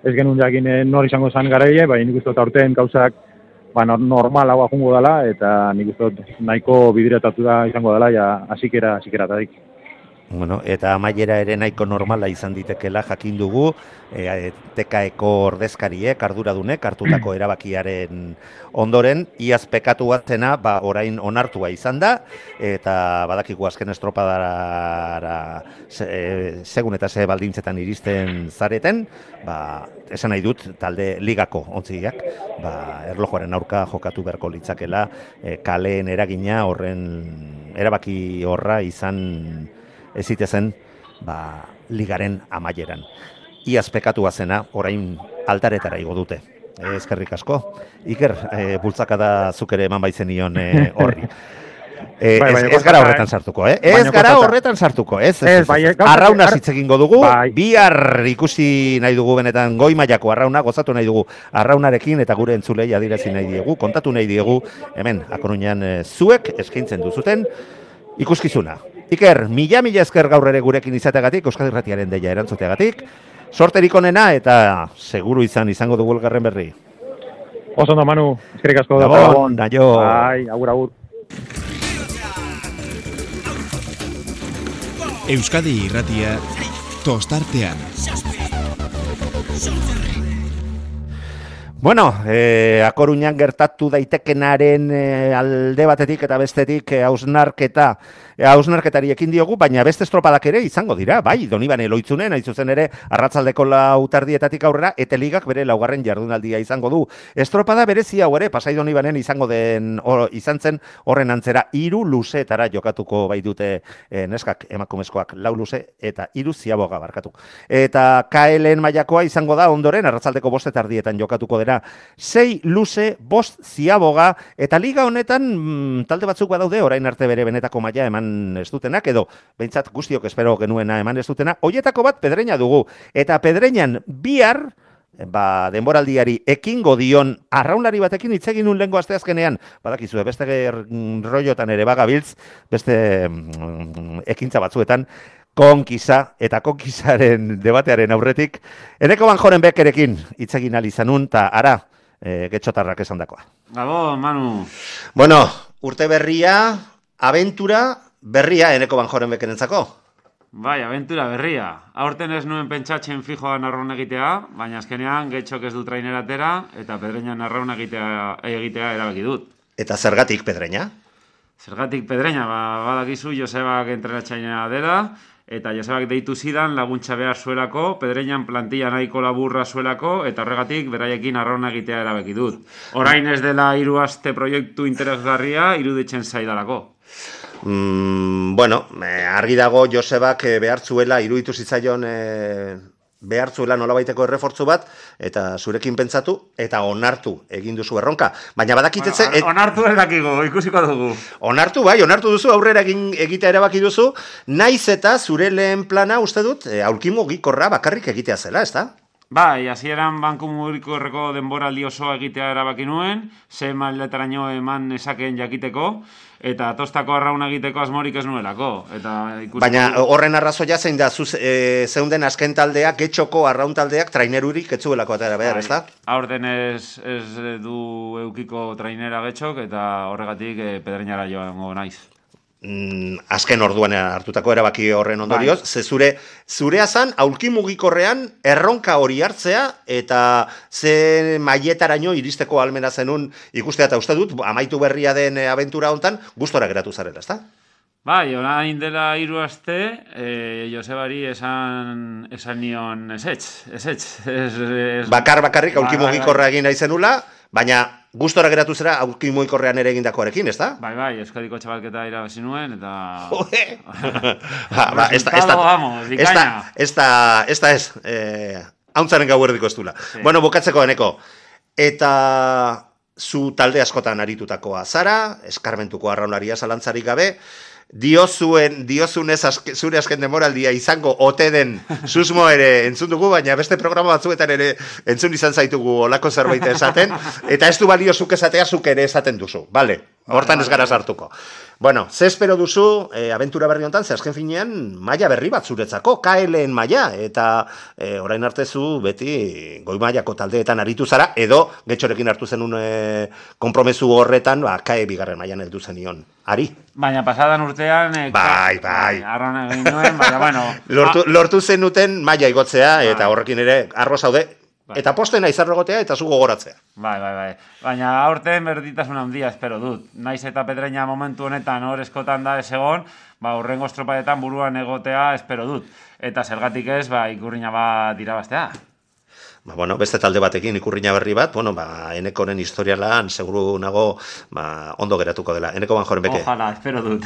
ez genuen jakin nor izango zan garaile, bai nik uste dut aurten gauzak ba, normal hau jungo dela, eta nik uste dut nahiko bidiratatu da izango dela, ja, azikera, azikera tadik. Bueno, eta amaiera ere nahiko normala izan ditekela jakin dugu, e, tekaeko ordezkariek, arduradunek, hartutako erabakiaren ondoren, iaz pekatu batzena, ba, orain onartua izan da, eta badakiku azken estropadara e, segun eta ze baldintzetan iristen zareten, ba, esan nahi dut, talde ligako ontziak, ba, erlojoaren aurka jokatu beharko litzakela, e, kaleen eragina horren erabaki horra izan ezite zen ba, ligaren amaieran. Iaz pekatu zena orain altaretara igo dute. Ezkerrik asko. Iker, e, bultzaka da zuk ere eman baitzen nion e, horri. E, bai, bai, ez, gara horretan sartuko, eh? Ez gara horretan sartuko, ez? ez, ez, ez, arrauna zitzegingo dugu, bai. bihar ikusi nahi dugu benetan goi mailako arrauna, gozatu nahi dugu arraunarekin eta gure entzulei adirazi nahi diegu, kontatu nahi diegu, hemen, akorunean zuek eskaintzen duzuten, ikuskizuna. Iker, mila mila esker gaur ere gurekin izateagatik, Euskadi Ratiaren deia erantzuteagatik. Sorterik onena eta seguru izan izango dugu elgarren berri. Oso ondo, Manu. Eskerik asko. Gabon, naio. Ai, agur, agur. Euskadi Irratia tostartean. Bueno, eh, akoruñan gertatu daitekenaren eh, alde batetik eta bestetik eh, hausnarketa hausnarketari ekin diogu, baina beste estropadak ere izango dira, bai, doni bane loitzunen, zuzen ere, arratzaldeko lautardietatik aurrera, eta ligak bere laugarren jardunaldia izango du. Estropada berezi hau ere, pasai doni banen izango den, or, izan zen, horren antzera, iru luzeetara jokatuko bai dute e, neskak emakumezkoak, lau luze eta iru ziaboga barkatu. Eta KLN mailakoa izango da ondoren, arratzaldeko bostetardietan jokatuko dira, sei luze, bost ziaboga, eta liga honetan, mm, talde batzuk badaude, orain arte bere benetako maila eman ez dutenak, edo behintzat guztiok espero genuena eman ez dutena, hoietako bat pedreina dugu, eta pedreinan bihar, ba, denboraldiari ekingo dion arraunlari batekin hitz egin nun lengo asteazkenean, badakizue beste ger rollotan ere bagabiltz, beste mm, ekintza batzuetan, konkisa eta konkisaren debatearen aurretik, eneko banjoren bekerekin hitz egin alizanun, eta ara, e, getxotarrak esan dakoa. Gabo, Manu. Bueno, urte berria, aventura berria eneko banjoren bekerentzako. Bai, aventura berria. Aurten ez nuen pentsatzen fijoan arraun egitea, baina azkenean getxok ez du trainera atera, eta pedreinan arraun egitea, egitea erabaki dut. Eta zergatik pedreina? Zergatik pedreina, ba, badakizu Josebak entrenatzainea dela, eta Josebak deitu zidan laguntza behar zuelako, pedreinan plantilla nahiko laburra zuelako, eta horregatik beraiekin arraun egitea erabaki dut. Orain ez dela hiru aste proiektu interesgarria, iruditzen zaidalako. Mm, bueno, eh, argi dago Josebak eh, behartzuela iruditu zitzaion eh, behartzuela nolabaiteko errefortzu bat eta zurekin pentsatu eta onartu egin duzu erronka. Baina badakitetze... Bueno, onartu ez dakigu, ikusiko dugu. Onartu, bai, onartu duzu, aurrera egin egitea erabaki duzu, naiz eta zure lehen plana uste dut, e, aulkimo gikorra bakarrik egitea zela, ez da? Bai, hasieran banku mugikorreko denboraldi osoa egitea erabaki nuen, ze mailetaraino eman esakeen jakiteko, eta tostako arrauna egiteko asmorik ez nuelako. Eta ikusi... Baina horren arrazoia zein da, zuz, e, zeunden azken taldeak, getxoko arraun taldeak trainerurik etzuelako atera behar? Bai, aurten ez, ez du eukiko trainera getxok, eta horregatik e, pedreinara joango naiz mm, azken orduan hartutako erabaki horren ondorioz, bai. ze zure, zure azan, aulki mugikorrean erronka hori hartzea, eta ze maietaraino iristeko almena zenun ikustea, eta uste dut, amaitu berria den aventura hontan, gustora geratu zarela, ezta? Bai, orain dela hiru aste, eh, Josebari esan, esan nion esetz, esetz. Es, es, Bakar bakarrik aulki bai, bai, mugikorra egin nahi zenula, baina gustora geratu zera aurki moikorrean ere egindakoarekin, ez da? Bai, bai, Euskadiko txabalketa irabazi nuen, eta... ba, ba, ez da, ez da, ez da, ez, eh, hauntzaren gau erdiko ez Sí. Bueno, bukatzeko eneko. Eta zu talde askotan aritutakoa zara, eskarmentuko arraunaria zalantzarik gabe, diozuen, diozunez azke, zure azken demoraldia izango ote den susmo ere entzun dugu, baina beste programa batzuetan ere entzun izan zaitugu olako zerbait esaten, eta ez du balio zuk esatea zuk ere esaten duzu, bale, hortan ez gara sartuko. Bueno, ze espero duzu, e, aventura berri honetan, ze azken finean, maia berri bat zuretzako, KLN maia, eta e, orain artezu beti goi maiako taldeetan aritu zara, edo getxorekin hartu zenun e, kompromesu horretan, ba, KE bigarren maian heldu zenion. Ari? Baina pasadan urtean... E, bai, bai. Arron egin nuen, baina, bueno... lortu, lortu zenuten maia igotzea, eta horrekin ere, arro zaude, Bai. Eta postena izarrogotea eta zu gogoratzea. Bai, bai, bai. Baina aurten berditasun handia espero dut. Naiz eta pedreina momentu honetan hor eskotan da ez egon, ba, urrengo estropadetan buruan egotea espero dut. Eta zergatik ez, ba, ikurriña bat irabaztea. Ba, bueno, beste talde batekin ikurriña berri bat, bueno, ba, enekoren historialan, seguru nago, ba, ondo geratuko dela. Eneko ban joren beke. Ojalá, espero dut.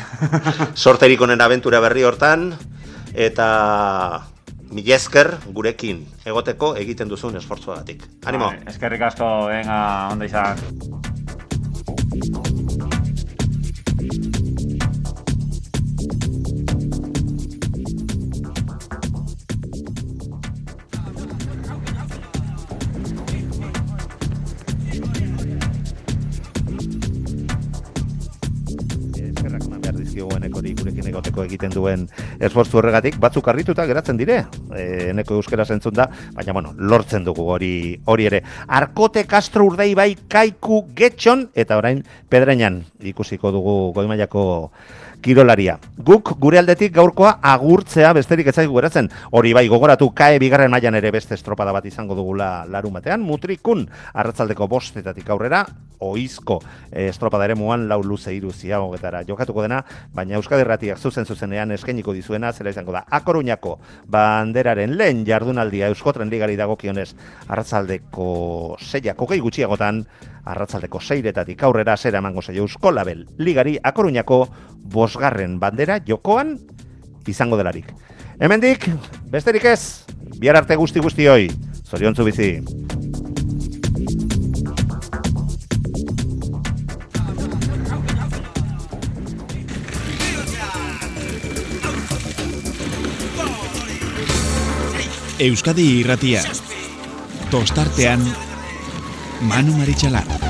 Sorterik honen aventura berri hortan, eta mila esker gurekin egoteko egiten duzun esfortzuagatik. Animo! Eskerrik asko, venga, ondo izan. Egiten duen esfortzu horregatik, batzuk arrituta geratzen dire, e, eneko euskera zentzun da, baina bueno, lortzen dugu hori hori ere. Arkote Castro urdei bai kaiku getxon, eta orain pedreinan ikusiko dugu goimaiako kirolaria. Guk gure aldetik gaurkoa agurtzea besterik ez zaigu geratzen. Hori bai gogoratu kae bigarren mailan ere beste estropada bat izango dugula larun batean. Mutrikun arratzaldeko bostetatik aurrera oizko eh, estropada ere muan lau luze iru ziagogetara jokatuko dena, baina Euskadi Ratiak zuzen zuzenean eskainiko dizuena zela izango da. Akoruñako banderaren lehen jardunaldia Euskotren ligari dagokionez arratzaldeko seiako gehi gutxiagotan arratzaldeko seiretatik aurrera zera emango zaio Eusko Label Ligari Akoruñako bosgarren bandera jokoan izango delarik. Hemendik, besterik ez, bihar arte guzti guzti hoi, zorion bizi. Euskadi irratia Tostartean Manu Maritxalar.